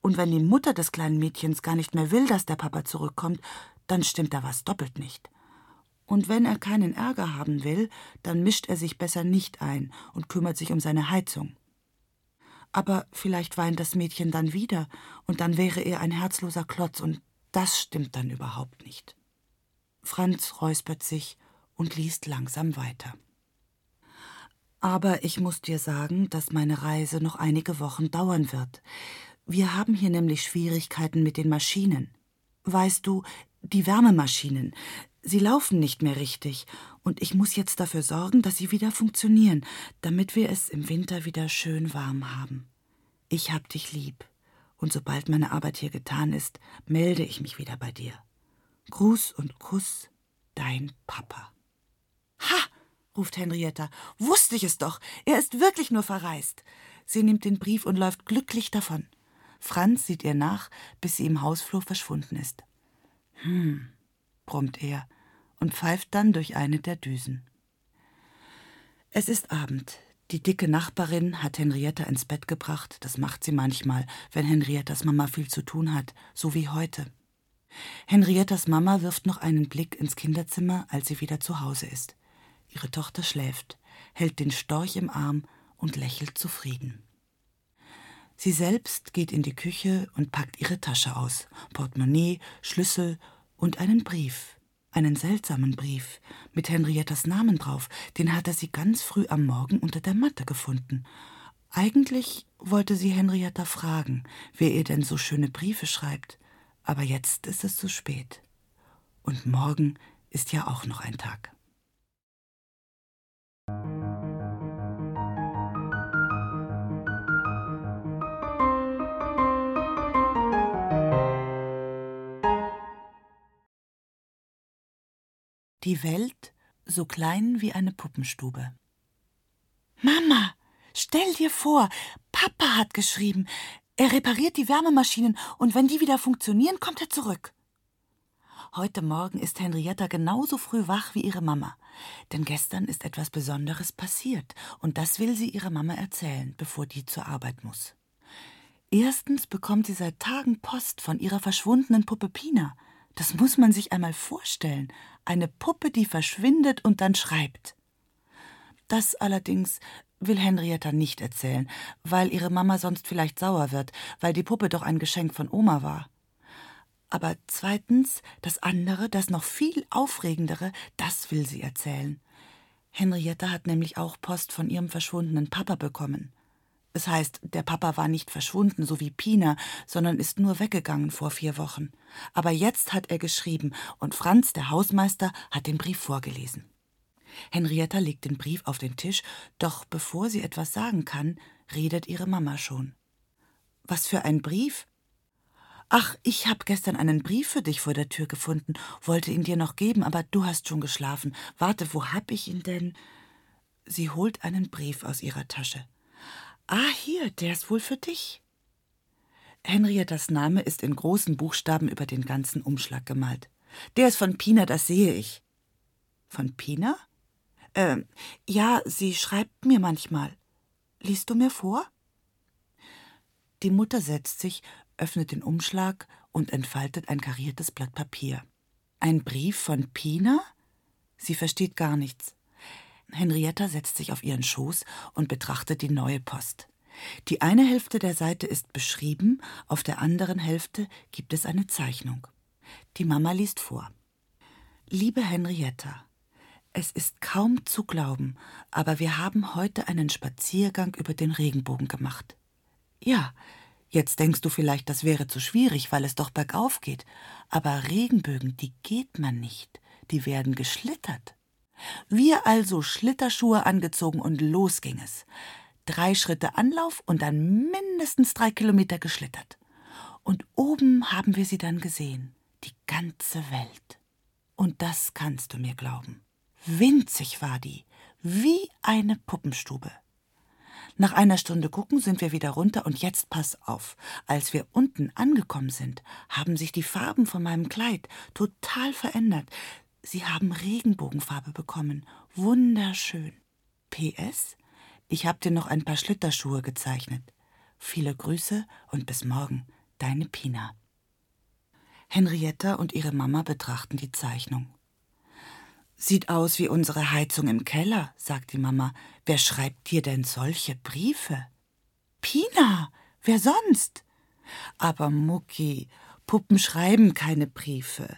Und wenn die Mutter des kleinen Mädchens gar nicht mehr will, dass der Papa zurückkommt, dann stimmt da was doppelt nicht. Und wenn er keinen Ärger haben will, dann mischt er sich besser nicht ein und kümmert sich um seine Heizung. Aber vielleicht weint das Mädchen dann wieder, und dann wäre er ein herzloser Klotz, und das stimmt dann überhaupt nicht. Franz räuspert sich und liest langsam weiter. Aber ich muss dir sagen, dass meine Reise noch einige Wochen dauern wird. Wir haben hier nämlich Schwierigkeiten mit den Maschinen. Weißt du, die Wärmemaschinen, sie laufen nicht mehr richtig, und ich muss jetzt dafür sorgen, dass sie wieder funktionieren, damit wir es im Winter wieder schön warm haben. Ich hab dich lieb, und sobald meine Arbeit hier getan ist, melde ich mich wieder bei dir. Gruß und Kuss, dein Papa. Ha! ruft Henrietta. Wusste ich es doch. Er ist wirklich nur verreist. Sie nimmt den Brief und läuft glücklich davon. Franz sieht ihr nach, bis sie im Hausflur verschwunden ist. Hm, brummt er und pfeift dann durch eine der Düsen. Es ist Abend. Die dicke Nachbarin hat Henrietta ins Bett gebracht. Das macht sie manchmal, wenn Henriettas Mama viel zu tun hat, so wie heute. Henriettas Mama wirft noch einen Blick ins Kinderzimmer, als sie wieder zu Hause ist. Ihre Tochter schläft, hält den Storch im Arm und lächelt zufrieden. Sie selbst geht in die Küche und packt ihre Tasche aus, Portemonnaie, Schlüssel und einen Brief, einen seltsamen Brief mit Henriettas Namen drauf, den hatte sie ganz früh am Morgen unter der Matte gefunden. Eigentlich wollte sie Henrietta fragen, wer ihr denn so schöne Briefe schreibt, aber jetzt ist es zu spät. Und morgen ist ja auch noch ein Tag. Die Welt so klein wie eine Puppenstube. Mama, stell dir vor, Papa hat geschrieben, er repariert die Wärmemaschinen und wenn die wieder funktionieren, kommt er zurück. Heute Morgen ist Henrietta genauso früh wach wie ihre Mama. Denn gestern ist etwas Besonderes passiert und das will sie ihrer Mama erzählen, bevor die zur Arbeit muss. Erstens bekommt sie seit Tagen Post von ihrer verschwundenen Puppe Pina. Das muss man sich einmal vorstellen. Eine Puppe, die verschwindet und dann schreibt. Das allerdings will Henrietta nicht erzählen, weil ihre Mama sonst vielleicht sauer wird, weil die Puppe doch ein Geschenk von Oma war. Aber zweitens, das andere, das noch viel aufregendere, das will sie erzählen. Henrietta hat nämlich auch Post von ihrem verschwundenen Papa bekommen. Es heißt, der Papa war nicht verschwunden, so wie Pina, sondern ist nur weggegangen vor vier Wochen. Aber jetzt hat er geschrieben, und Franz, der Hausmeister, hat den Brief vorgelesen. Henrietta legt den Brief auf den Tisch, doch bevor sie etwas sagen kann, redet ihre Mama schon. Was für ein Brief? Ach, ich habe gestern einen Brief für dich vor der Tür gefunden, wollte ihn dir noch geben, aber du hast schon geschlafen. Warte, wo hab ich ihn denn? Sie holt einen Brief aus ihrer Tasche. Ah, hier, der ist wohl für dich. Henriettas Name ist in großen Buchstaben über den ganzen Umschlag gemalt. Der ist von Pina, das sehe ich. Von Pina? Ähm, ja, sie schreibt mir manchmal. Liest du mir vor? Die Mutter setzt sich, öffnet den Umschlag und entfaltet ein kariertes Blatt Papier. Ein Brief von Pina? Sie versteht gar nichts. Henrietta setzt sich auf ihren Schoß und betrachtet die neue Post. Die eine Hälfte der Seite ist beschrieben, auf der anderen Hälfte gibt es eine Zeichnung. Die Mama liest vor. Liebe Henrietta, es ist kaum zu glauben, aber wir haben heute einen Spaziergang über den Regenbogen gemacht. Ja, jetzt denkst du vielleicht, das wäre zu schwierig, weil es doch bergauf geht. Aber Regenbögen, die geht man nicht, die werden geschlittert. Wir also Schlitterschuhe angezogen und los ging es. Drei Schritte Anlauf und dann mindestens drei Kilometer geschlittert. Und oben haben wir sie dann gesehen, die ganze Welt. Und das kannst du mir glauben. Winzig war die, wie eine Puppenstube. Nach einer Stunde gucken sind wir wieder runter und jetzt pass auf. Als wir unten angekommen sind, haben sich die Farben von meinem Kleid total verändert. Sie haben Regenbogenfarbe bekommen. Wunderschön. PS, ich hab dir noch ein paar Schlitterschuhe gezeichnet. Viele Grüße und bis morgen, deine Pina. Henrietta und ihre Mama betrachten die Zeichnung. Sieht aus wie unsere Heizung im Keller, sagt die Mama. Wer schreibt dir denn solche Briefe? Pina, wer sonst? Aber Mucki, Puppen schreiben keine Briefe.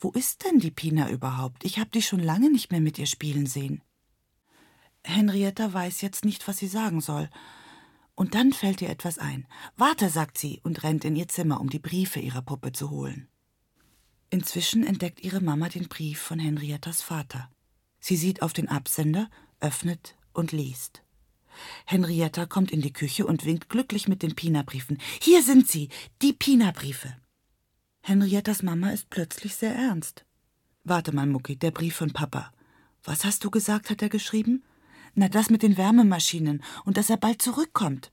Wo ist denn die Pina überhaupt? Ich hab die schon lange nicht mehr mit ihr spielen sehen. Henrietta weiß jetzt nicht, was sie sagen soll. Und dann fällt ihr etwas ein. Warte, sagt sie und rennt in ihr Zimmer, um die Briefe ihrer Puppe zu holen. Inzwischen entdeckt ihre Mama den Brief von Henriettas Vater. Sie sieht auf den Absender, öffnet und liest. Henrietta kommt in die Küche und winkt glücklich mit den Pina-Briefen. Hier sind sie, die Pina-Briefe. Henriettas Mama ist plötzlich sehr ernst. Warte mal, Mucki, der Brief von Papa. Was hast du gesagt, hat er geschrieben? Na, das mit den Wärmemaschinen und dass er bald zurückkommt.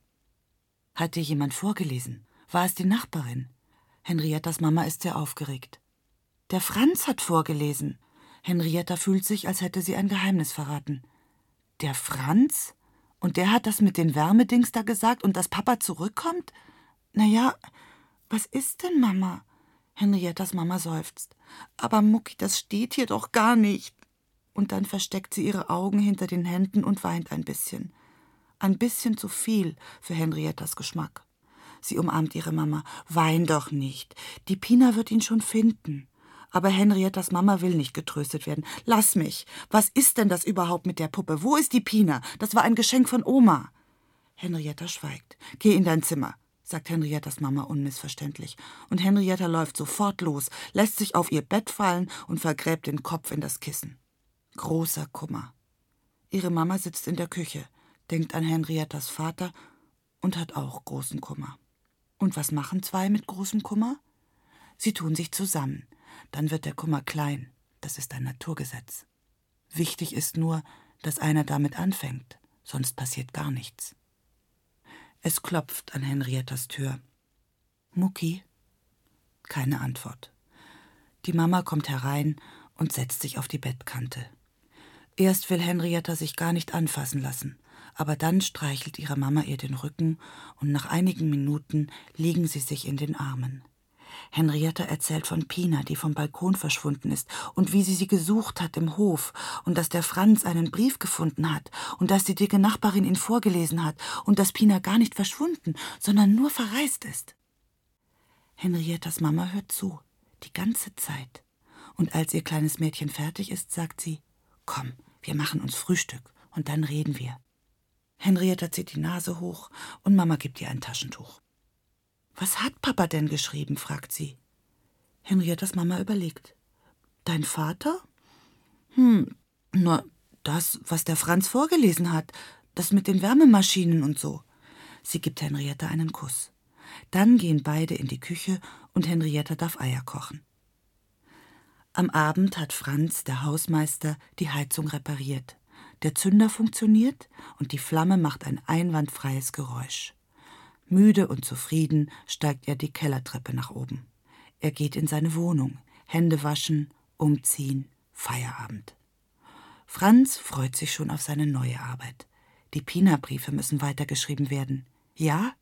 Hat dir jemand vorgelesen? War es die Nachbarin? Henriettas Mama ist sehr aufgeregt. Der Franz hat vorgelesen. Henrietta fühlt sich, als hätte sie ein Geheimnis verraten. Der Franz? Und der hat das mit den Wärmedings da gesagt und dass Papa zurückkommt? Na ja, was ist denn, Mama? Henriettas Mama seufzt. Aber Mucki, das steht hier doch gar nicht. Und dann versteckt sie ihre Augen hinter den Händen und weint ein bisschen. Ein bisschen zu viel für Henriettas Geschmack. Sie umarmt ihre Mama. Wein doch nicht. Die Pina wird ihn schon finden. Aber Henriettas Mama will nicht getröstet werden. Lass mich. Was ist denn das überhaupt mit der Puppe? Wo ist die Pina? Das war ein Geschenk von Oma. Henrietta schweigt. Geh in dein Zimmer, sagt Henriettas Mama unmissverständlich. Und Henrietta läuft sofort los, lässt sich auf ihr Bett fallen und vergräbt den Kopf in das Kissen. Großer Kummer. Ihre Mama sitzt in der Küche, denkt an Henriettas Vater und hat auch großen Kummer. Und was machen zwei mit großem Kummer? Sie tun sich zusammen, dann wird der Kummer klein. Das ist ein Naturgesetz. Wichtig ist nur, dass einer damit anfängt, sonst passiert gar nichts. Es klopft an Henriettas Tür. Mucki? Keine Antwort. Die Mama kommt herein und setzt sich auf die Bettkante. Erst will Henrietta sich gar nicht anfassen lassen, aber dann streichelt ihre Mama ihr den Rücken und nach einigen Minuten liegen sie sich in den Armen. Henrietta erzählt von Pina, die vom Balkon verschwunden ist, und wie sie sie gesucht hat im Hof, und dass der Franz einen Brief gefunden hat, und dass die dicke Nachbarin ihn vorgelesen hat, und dass Pina gar nicht verschwunden, sondern nur verreist ist. Henriettas Mama hört zu, die ganze Zeit. Und als ihr kleines Mädchen fertig ist, sagt sie, Komm, wir machen uns Frühstück, und dann reden wir. Henrietta zieht die Nase hoch, und Mama gibt ihr ein Taschentuch. Was hat Papa denn geschrieben? fragt sie. Henriettas Mama überlegt. Dein Vater? Hm, nur das, was der Franz vorgelesen hat, das mit den Wärmemaschinen und so. Sie gibt Henrietta einen Kuss. Dann gehen beide in die Küche und Henrietta darf Eier kochen. Am Abend hat Franz, der Hausmeister, die Heizung repariert. Der Zünder funktioniert und die Flamme macht ein einwandfreies Geräusch. Müde und zufrieden steigt er die Kellertreppe nach oben. Er geht in seine Wohnung, Hände waschen, umziehen, Feierabend. Franz freut sich schon auf seine neue Arbeit. Die Pina-Briefe müssen weitergeschrieben werden. Ja,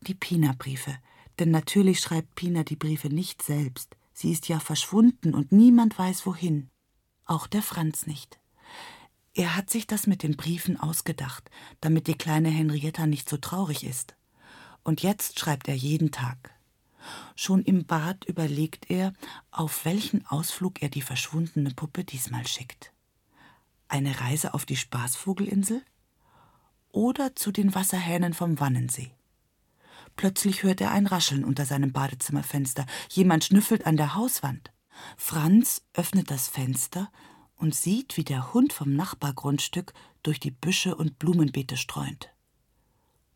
die Pina-Briefe. Denn natürlich schreibt Pina die Briefe nicht selbst. Sie ist ja verschwunden und niemand weiß wohin. Auch der Franz nicht. Er hat sich das mit den Briefen ausgedacht, damit die kleine Henrietta nicht so traurig ist. Und jetzt schreibt er jeden Tag. Schon im Bad überlegt er, auf welchen Ausflug er die verschwundene Puppe diesmal schickt. Eine Reise auf die Spaßvogelinsel? Oder zu den Wasserhähnen vom Wannensee? Plötzlich hört er ein Rascheln unter seinem Badezimmerfenster. Jemand schnüffelt an der Hauswand. Franz öffnet das Fenster und sieht, wie der Hund vom Nachbargrundstück durch die Büsche und Blumenbeete streunt.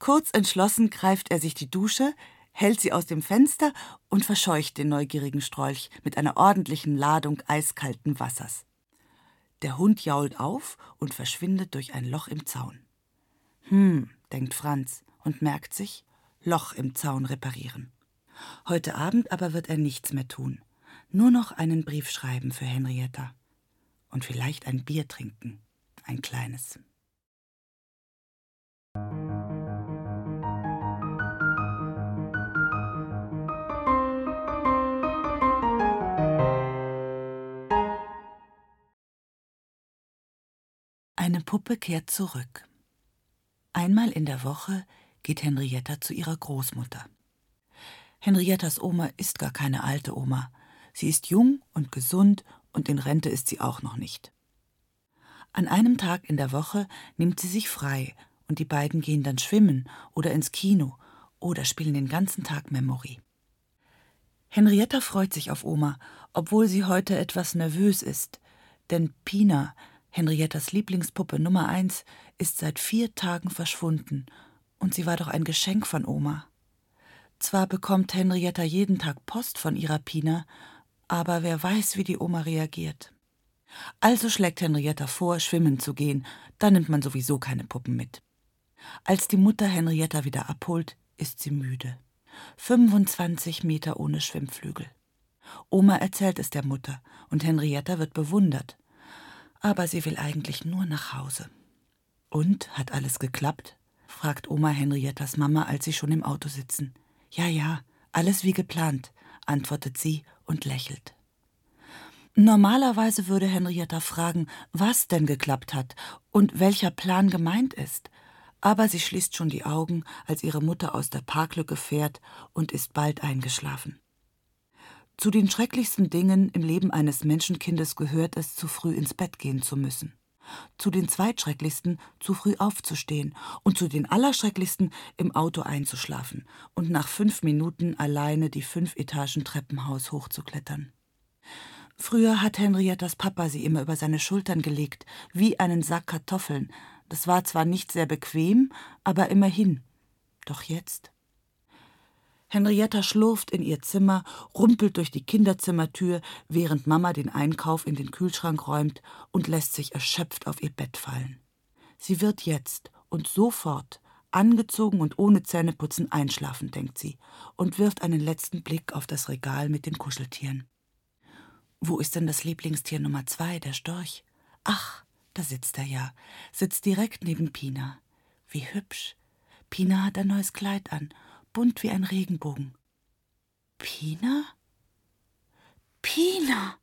Kurz entschlossen greift er sich die Dusche, hält sie aus dem Fenster und verscheucht den neugierigen Strolch mit einer ordentlichen Ladung eiskalten Wassers. Der Hund jault auf und verschwindet durch ein Loch im Zaun. Hm, denkt Franz und merkt sich, Loch im Zaun reparieren. Heute Abend aber wird er nichts mehr tun. Nur noch einen Brief schreiben für Henrietta. Und vielleicht ein Bier trinken. Ein kleines. Eine Puppe kehrt zurück. Einmal in der Woche geht Henrietta zu ihrer Großmutter. Henriettas Oma ist gar keine alte Oma. Sie ist jung und gesund und in Rente ist sie auch noch nicht. An einem Tag in der Woche nimmt sie sich frei und die beiden gehen dann schwimmen oder ins Kino oder spielen den ganzen Tag Memory. Henrietta freut sich auf Oma, obwohl sie heute etwas nervös ist, denn Pina, Henriettas Lieblingspuppe Nummer eins, ist seit vier Tagen verschwunden und sie war doch ein Geschenk von Oma. Zwar bekommt Henrietta jeden Tag Post von ihrer Pina, aber wer weiß, wie die Oma reagiert. Also schlägt Henrietta vor, schwimmen zu gehen, da nimmt man sowieso keine Puppen mit. Als die Mutter Henrietta wieder abholt, ist sie müde. 25 Meter ohne Schwimmflügel. Oma erzählt es der Mutter und Henrietta wird bewundert. Aber sie will eigentlich nur nach Hause. Und hat alles geklappt? fragt Oma Henriettas Mama, als sie schon im Auto sitzen. Ja, ja, alles wie geplant, antwortet sie und lächelt. Normalerweise würde Henrietta fragen, was denn geklappt hat und welcher Plan gemeint ist. Aber sie schließt schon die Augen, als ihre Mutter aus der Parklücke fährt und ist bald eingeschlafen. Zu den schrecklichsten Dingen im Leben eines Menschenkindes gehört es, zu früh ins Bett gehen zu müssen zu den zweitschrecklichsten zu früh aufzustehen und zu den allerschrecklichsten im Auto einzuschlafen und nach fünf Minuten alleine die fünf Etagen Treppenhaus hochzuklettern. Früher hat Henriettas Papa sie immer über seine Schultern gelegt, wie einen Sack Kartoffeln. Das war zwar nicht sehr bequem, aber immerhin. Doch jetzt Henrietta schlurft in ihr Zimmer, rumpelt durch die Kinderzimmertür, während Mama den Einkauf in den Kühlschrank räumt und lässt sich erschöpft auf ihr Bett fallen. Sie wird jetzt und sofort, angezogen und ohne Zähneputzen, einschlafen, denkt sie, und wirft einen letzten Blick auf das Regal mit den Kuscheltieren. Wo ist denn das Lieblingstier Nummer zwei, der Storch? Ach, da sitzt er ja, sitzt direkt neben Pina. Wie hübsch. Pina hat ein neues Kleid an bunt wie ein Regenbogen. Pina? Pina!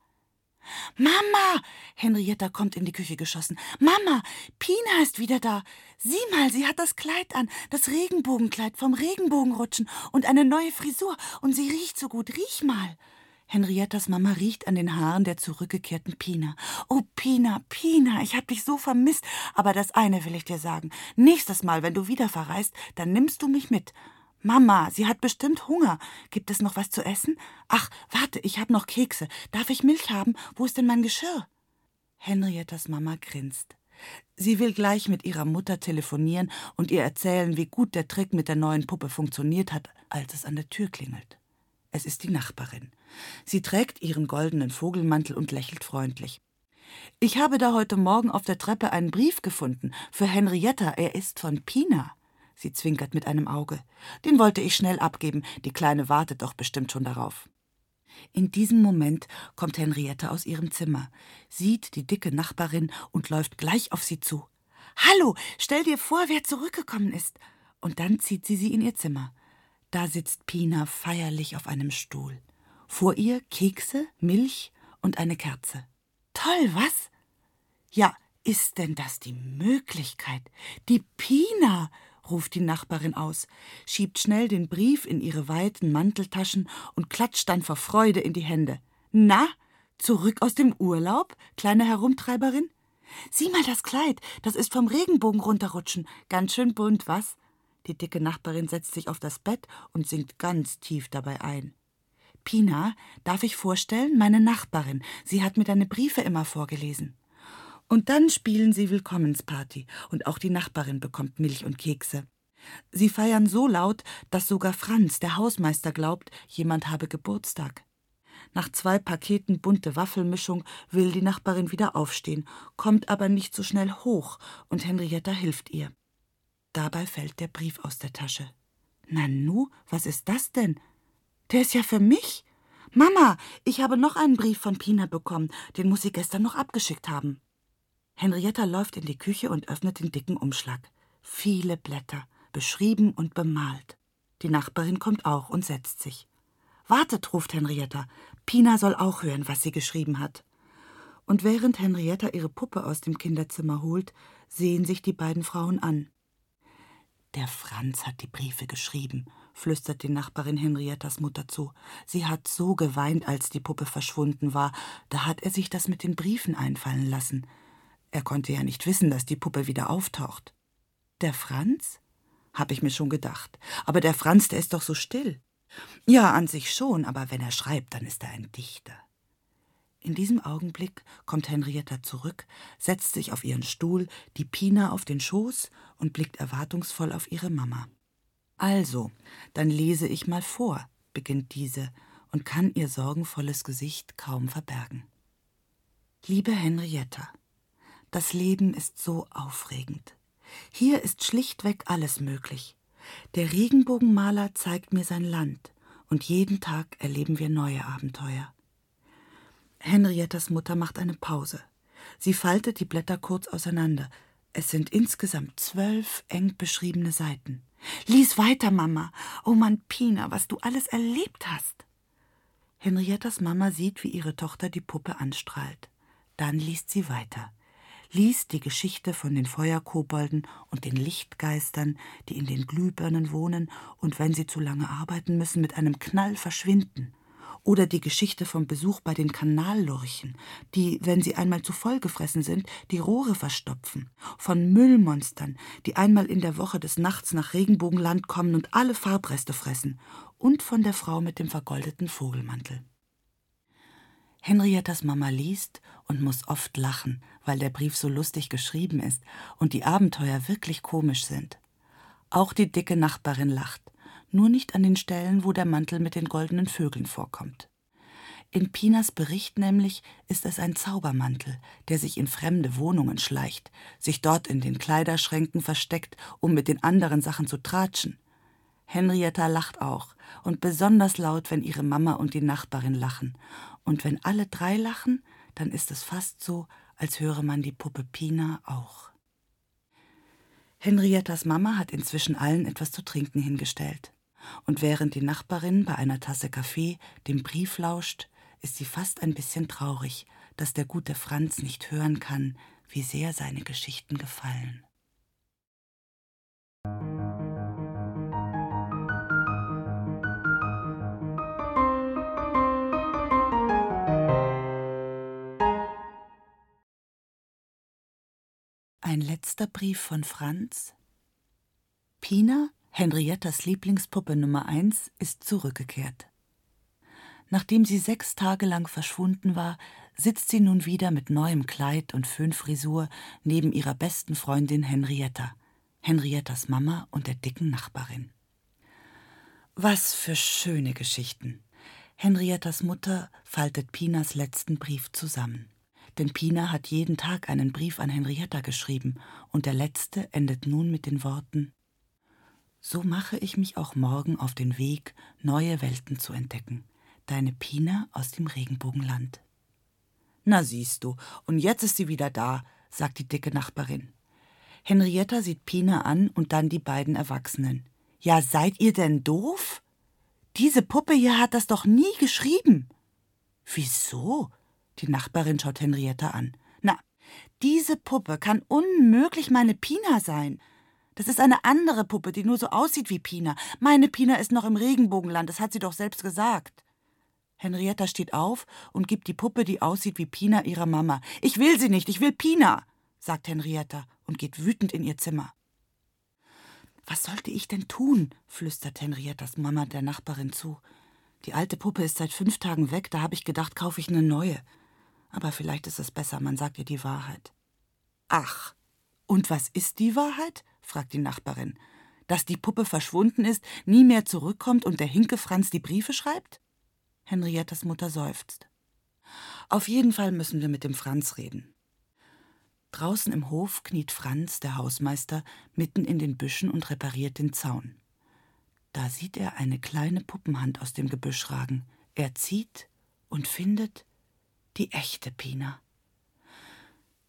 Mama! Henrietta kommt in die Küche geschossen. Mama, Pina ist wieder da. Sieh mal, sie hat das Kleid an, das Regenbogenkleid vom Regenbogenrutschen und eine neue Frisur. Und sie riecht so gut. Riech mal. Henriettas Mama riecht an den Haaren der zurückgekehrten Pina. Oh, Pina, Pina, ich hab dich so vermisst. Aber das eine will ich dir sagen. Nächstes Mal, wenn du wieder verreist, dann nimmst du mich mit. Mama, sie hat bestimmt Hunger. Gibt es noch was zu essen? Ach, warte, ich habe noch Kekse. Darf ich Milch haben? Wo ist denn mein Geschirr? Henriettas Mama grinst. Sie will gleich mit ihrer Mutter telefonieren und ihr erzählen, wie gut der Trick mit der neuen Puppe funktioniert hat, als es an der Tür klingelt. Es ist die Nachbarin. Sie trägt ihren goldenen Vogelmantel und lächelt freundlich. Ich habe da heute Morgen auf der Treppe einen Brief gefunden für Henrietta. Er ist von Pina. Sie zwinkert mit einem Auge. Den wollte ich schnell abgeben, die Kleine wartet doch bestimmt schon darauf. In diesem Moment kommt Henriette aus ihrem Zimmer, sieht die dicke Nachbarin und läuft gleich auf sie zu. Hallo, stell dir vor, wer zurückgekommen ist. Und dann zieht sie sie in ihr Zimmer. Da sitzt Pina feierlich auf einem Stuhl. Vor ihr Kekse, Milch und eine Kerze. Toll, was? Ja, ist denn das die Möglichkeit? Die Pina, ruft die Nachbarin aus, schiebt schnell den Brief in ihre weiten Manteltaschen und klatscht dann vor Freude in die Hände. Na, zurück aus dem Urlaub, kleine Herumtreiberin? Sieh mal das Kleid, das ist vom Regenbogen runterrutschen. Ganz schön bunt, was? Die dicke Nachbarin setzt sich auf das Bett und sinkt ganz tief dabei ein. Pina, darf ich vorstellen, meine Nachbarin. Sie hat mir deine Briefe immer vorgelesen. Und dann spielen sie Willkommensparty, und auch die Nachbarin bekommt Milch und Kekse. Sie feiern so laut, dass sogar Franz, der Hausmeister, glaubt, jemand habe Geburtstag. Nach zwei Paketen bunte Waffelmischung will die Nachbarin wieder aufstehen, kommt aber nicht so schnell hoch, und Henrietta hilft ihr. Dabei fällt der Brief aus der Tasche. Nanu, was ist das denn? Der ist ja für mich. Mama, ich habe noch einen Brief von Pina bekommen, den muss sie gestern noch abgeschickt haben. Henrietta läuft in die Küche und öffnet den dicken Umschlag. Viele Blätter, beschrieben und bemalt. Die Nachbarin kommt auch und setzt sich. Wartet, ruft Henrietta. Pina soll auch hören, was sie geschrieben hat. Und während Henrietta ihre Puppe aus dem Kinderzimmer holt, sehen sich die beiden Frauen an. Der Franz hat die Briefe geschrieben, flüstert die Nachbarin Henriettas Mutter zu. Sie hat so geweint, als die Puppe verschwunden war. Da hat er sich das mit den Briefen einfallen lassen. Er konnte ja nicht wissen, dass die Puppe wieder auftaucht. Der Franz? Hab ich mir schon gedacht. Aber der Franz, der ist doch so still. Ja, an sich schon, aber wenn er schreibt, dann ist er ein Dichter. In diesem Augenblick kommt Henrietta zurück, setzt sich auf ihren Stuhl, die Pina auf den Schoß und blickt erwartungsvoll auf ihre Mama. Also, dann lese ich mal vor, beginnt diese und kann ihr sorgenvolles Gesicht kaum verbergen. Liebe Henrietta, das Leben ist so aufregend. Hier ist schlichtweg alles möglich. Der Regenbogenmaler zeigt mir sein Land, und jeden Tag erleben wir neue Abenteuer. Henriettas Mutter macht eine Pause. Sie faltet die Blätter kurz auseinander. Es sind insgesamt zwölf eng beschriebene Seiten. Lies weiter, Mama. Oh Mann, Pina, was du alles erlebt hast. Henriettas Mama sieht, wie ihre Tochter die Puppe anstrahlt. Dann liest sie weiter liest die Geschichte von den Feuerkobolden und den Lichtgeistern, die in den Glühbirnen wohnen und wenn sie zu lange arbeiten müssen, mit einem Knall verschwinden. Oder die Geschichte vom Besuch bei den Kanallurchen, die, wenn sie einmal zu voll gefressen sind, die Rohre verstopfen. Von Müllmonstern, die einmal in der Woche des Nachts nach Regenbogenland kommen und alle Farbreste fressen. Und von der Frau mit dem vergoldeten Vogelmantel. Henriettas Mama liest und muss oft lachen, weil der Brief so lustig geschrieben ist und die Abenteuer wirklich komisch sind. Auch die dicke Nachbarin lacht, nur nicht an den Stellen, wo der Mantel mit den goldenen Vögeln vorkommt. In Pinas Bericht nämlich ist es ein Zaubermantel, der sich in fremde Wohnungen schleicht, sich dort in den Kleiderschränken versteckt, um mit den anderen Sachen zu tratschen. Henrietta lacht auch, und besonders laut, wenn ihre Mama und die Nachbarin lachen, und wenn alle drei lachen, dann ist es fast so, als höre man die Puppe Pina auch. Henriettas Mama hat inzwischen allen etwas zu trinken hingestellt. Und während die Nachbarin bei einer Tasse Kaffee dem Brief lauscht, ist sie fast ein bisschen traurig, dass der gute Franz nicht hören kann, wie sehr seine Geschichten gefallen. Ein letzter Brief von Franz. Pina, Henriettas Lieblingspuppe Nummer eins, ist zurückgekehrt. Nachdem sie sechs Tage lang verschwunden war, sitzt sie nun wieder mit neuem Kleid und Föhnfrisur neben ihrer besten Freundin Henrietta, Henriettas Mama und der dicken Nachbarin. Was für schöne Geschichten. Henriettas Mutter faltet Pinas letzten Brief zusammen denn Pina hat jeden Tag einen Brief an Henrietta geschrieben, und der letzte endet nun mit den Worten So mache ich mich auch morgen auf den Weg, neue Welten zu entdecken. Deine Pina aus dem Regenbogenland. Na siehst du, und jetzt ist sie wieder da, sagt die dicke Nachbarin. Henrietta sieht Pina an und dann die beiden Erwachsenen. Ja, seid ihr denn doof? Diese Puppe hier hat das doch nie geschrieben. Wieso? Die Nachbarin schaut Henrietta an. Na, diese Puppe kann unmöglich meine Pina sein. Das ist eine andere Puppe, die nur so aussieht wie Pina. Meine Pina ist noch im Regenbogenland, das hat sie doch selbst gesagt. Henrietta steht auf und gibt die Puppe, die aussieht wie Pina, ihrer Mama. Ich will sie nicht, ich will Pina, sagt Henrietta und geht wütend in ihr Zimmer. Was sollte ich denn tun? flüstert Henriettas Mama der Nachbarin zu. Die alte Puppe ist seit fünf Tagen weg, da habe ich gedacht, kaufe ich eine neue. Aber vielleicht ist es besser, man sagt ihr die Wahrheit. Ach, und was ist die Wahrheit? fragt die Nachbarin. Dass die Puppe verschwunden ist, nie mehr zurückkommt und der Hinke Franz die Briefe schreibt? Henriettas Mutter seufzt. Auf jeden Fall müssen wir mit dem Franz reden. Draußen im Hof kniet Franz, der Hausmeister, mitten in den Büschen und repariert den Zaun. Da sieht er eine kleine Puppenhand aus dem Gebüsch ragen. Er zieht und findet die echte Pina.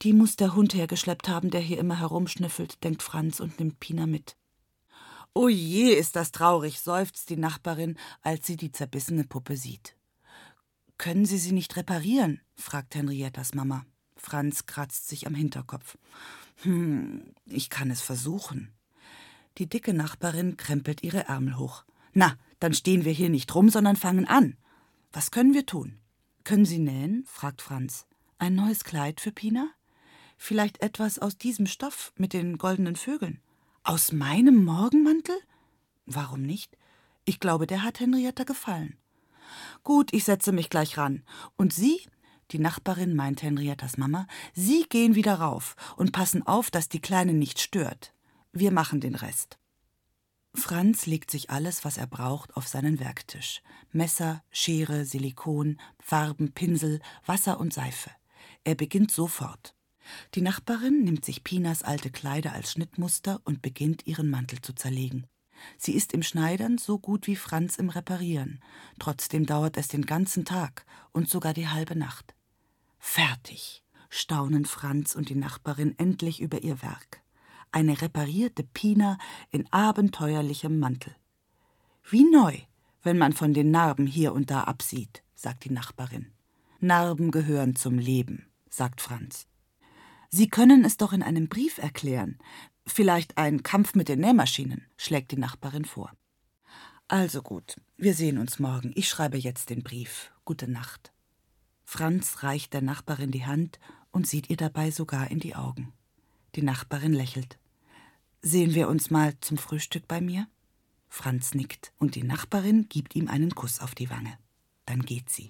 Die muss der Hund hergeschleppt haben, der hier immer herumschnüffelt, denkt Franz und nimmt Pina mit. O je, ist das traurig, seufzt die Nachbarin, als sie die zerbissene Puppe sieht. Können Sie sie nicht reparieren? fragt Henriettas Mama. Franz kratzt sich am Hinterkopf. Hm, ich kann es versuchen. Die dicke Nachbarin krempelt ihre Ärmel hoch. Na, dann stehen wir hier nicht rum, sondern fangen an. Was können wir tun? Können Sie nähen? fragt Franz. Ein neues Kleid für Pina? Vielleicht etwas aus diesem Stoff mit den goldenen Vögeln? Aus meinem Morgenmantel? Warum nicht? Ich glaube, der hat Henrietta gefallen. Gut, ich setze mich gleich ran. Und Sie die Nachbarin meint Henriettas Mama, Sie gehen wieder rauf und passen auf, dass die Kleine nicht stört. Wir machen den Rest. Franz legt sich alles, was er braucht, auf seinen Werktisch. Messer, Schere, Silikon, Farben, Pinsel, Wasser und Seife. Er beginnt sofort. Die Nachbarin nimmt sich Pinas alte Kleider als Schnittmuster und beginnt ihren Mantel zu zerlegen. Sie ist im Schneidern so gut wie Franz im Reparieren. Trotzdem dauert es den ganzen Tag und sogar die halbe Nacht. Fertig, staunen Franz und die Nachbarin endlich über ihr Werk. Eine reparierte Pina in abenteuerlichem Mantel. Wie neu, wenn man von den Narben hier und da absieht, sagt die Nachbarin. Narben gehören zum Leben, sagt Franz. Sie können es doch in einem Brief erklären. Vielleicht ein Kampf mit den Nähmaschinen, schlägt die Nachbarin vor. Also gut, wir sehen uns morgen. Ich schreibe jetzt den Brief. Gute Nacht. Franz reicht der Nachbarin die Hand und sieht ihr dabei sogar in die Augen. Die Nachbarin lächelt. Sehen wir uns mal zum Frühstück bei mir? Franz nickt und die Nachbarin gibt ihm einen Kuss auf die Wange. Dann geht sie.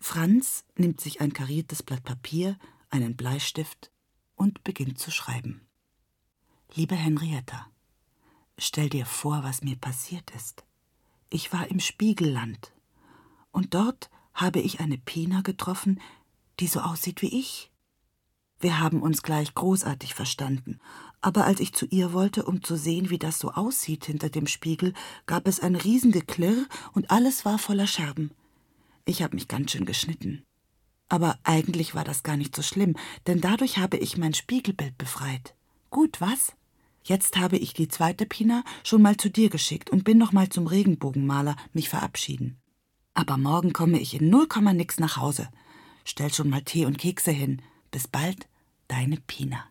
Franz nimmt sich ein kariertes Blatt Papier, einen Bleistift und beginnt zu schreiben. Liebe Henrietta, stell dir vor, was mir passiert ist. Ich war im Spiegelland und dort habe ich eine Pina getroffen, die so aussieht wie ich. Wir haben uns gleich großartig verstanden, aber als ich zu ihr wollte, um zu sehen, wie das so aussieht hinter dem Spiegel, gab es ein Riesengeklirr und alles war voller Scherben. Ich habe mich ganz schön geschnitten. Aber eigentlich war das gar nicht so schlimm, denn dadurch habe ich mein Spiegelbild befreit. Gut, was? Jetzt habe ich die zweite Pina schon mal zu dir geschickt und bin noch mal zum Regenbogenmaler mich verabschieden. Aber morgen komme ich in null Komma nix nach Hause. Stell schon mal Tee und Kekse hin. Bis bald, deine Pina.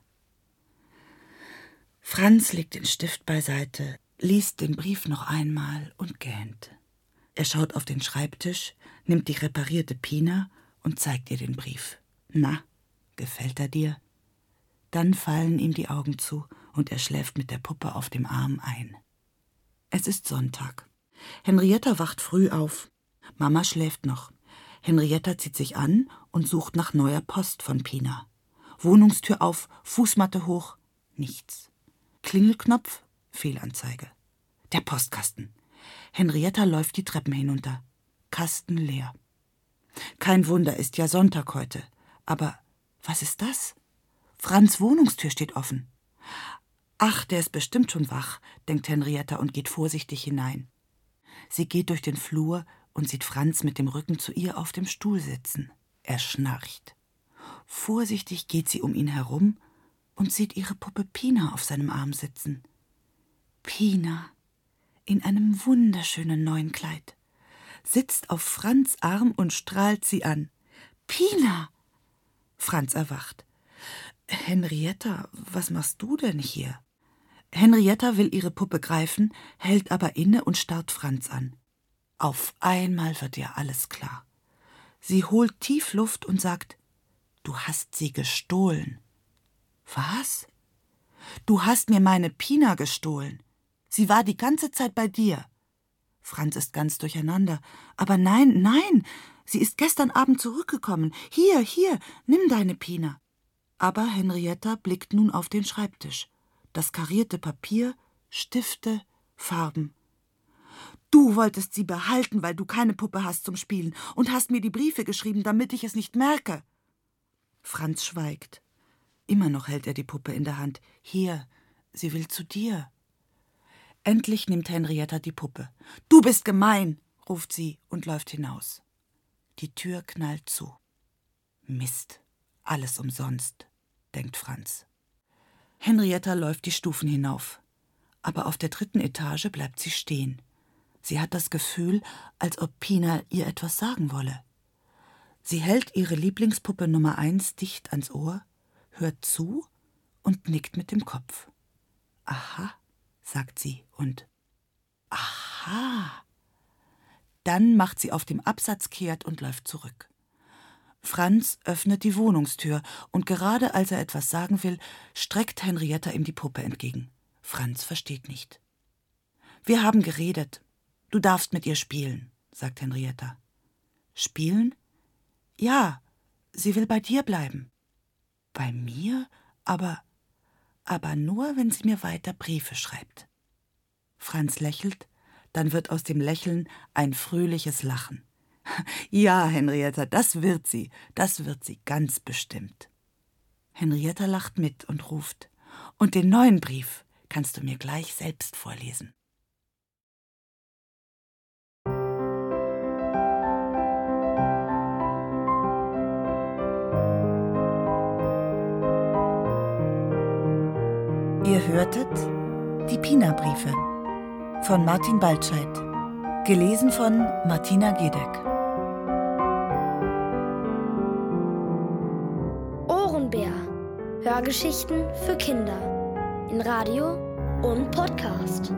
Franz legt den Stift beiseite, liest den Brief noch einmal und gähnt. Er schaut auf den Schreibtisch, nimmt die reparierte Pina und zeigt ihr den Brief. Na, gefällt er dir? Dann fallen ihm die Augen zu und er schläft mit der Puppe auf dem Arm ein. Es ist Sonntag. Henrietta wacht früh auf. Mama schläft noch. Henrietta zieht sich an und sucht nach neuer Post von Pina. Wohnungstür auf, Fußmatte hoch, nichts. Klingelknopf, Fehlanzeige. Der Postkasten. Henrietta läuft die Treppen hinunter. Kasten leer. Kein Wunder, ist ja Sonntag heute. Aber was ist das? Franz Wohnungstür steht offen. Ach, der ist bestimmt schon wach, denkt Henrietta und geht vorsichtig hinein. Sie geht durch den Flur und sieht Franz mit dem Rücken zu ihr auf dem Stuhl sitzen. Er schnarcht. Vorsichtig geht sie um ihn herum und sieht ihre Puppe Pina auf seinem Arm sitzen. Pina, in einem wunderschönen neuen Kleid, sitzt auf Franz Arm und strahlt sie an. Pina! Franz erwacht. Henrietta, was machst du denn hier? Henrietta will ihre Puppe greifen, hält aber inne und starrt Franz an. Auf einmal wird ihr alles klar. Sie holt tief Luft und sagt Du hast sie gestohlen. Was? Du hast mir meine Pina gestohlen. Sie war die ganze Zeit bei dir. Franz ist ganz durcheinander. Aber nein, nein, sie ist gestern Abend zurückgekommen. Hier, hier, nimm deine Pina. Aber Henrietta blickt nun auf den Schreibtisch. Das karierte Papier, Stifte, Farben. Du wolltest sie behalten, weil du keine Puppe hast zum Spielen und hast mir die Briefe geschrieben, damit ich es nicht merke. Franz schweigt. Immer noch hält er die Puppe in der Hand. Hier, sie will zu dir. Endlich nimmt Henrietta die Puppe. Du bist gemein, ruft sie und läuft hinaus. Die Tür knallt zu. Mist, alles umsonst, denkt Franz. Henrietta läuft die Stufen hinauf. Aber auf der dritten Etage bleibt sie stehen. Sie hat das Gefühl, als ob Pina ihr etwas sagen wolle. Sie hält ihre Lieblingspuppe Nummer eins dicht ans Ohr, hört zu und nickt mit dem Kopf. Aha, sagt sie und Aha. Dann macht sie auf dem Absatz kehrt und läuft zurück. Franz öffnet die Wohnungstür und gerade als er etwas sagen will, streckt Henrietta ihm die Puppe entgegen. Franz versteht nicht. Wir haben geredet. Du darfst mit ihr spielen, sagt Henrietta. Spielen? Ja, sie will bei dir bleiben. Bei mir? Aber. aber nur, wenn sie mir weiter Briefe schreibt. Franz lächelt, dann wird aus dem Lächeln ein fröhliches Lachen. Ja, Henrietta, das wird sie, das wird sie ganz bestimmt. Henrietta lacht mit und ruft Und den neuen Brief kannst du mir gleich selbst vorlesen. Ihr hörtet die Pina-Briefe von Martin Baltscheid, gelesen von Martina Gedeck.
Ohrenbär. Hörgeschichten für Kinder in Radio und Podcast.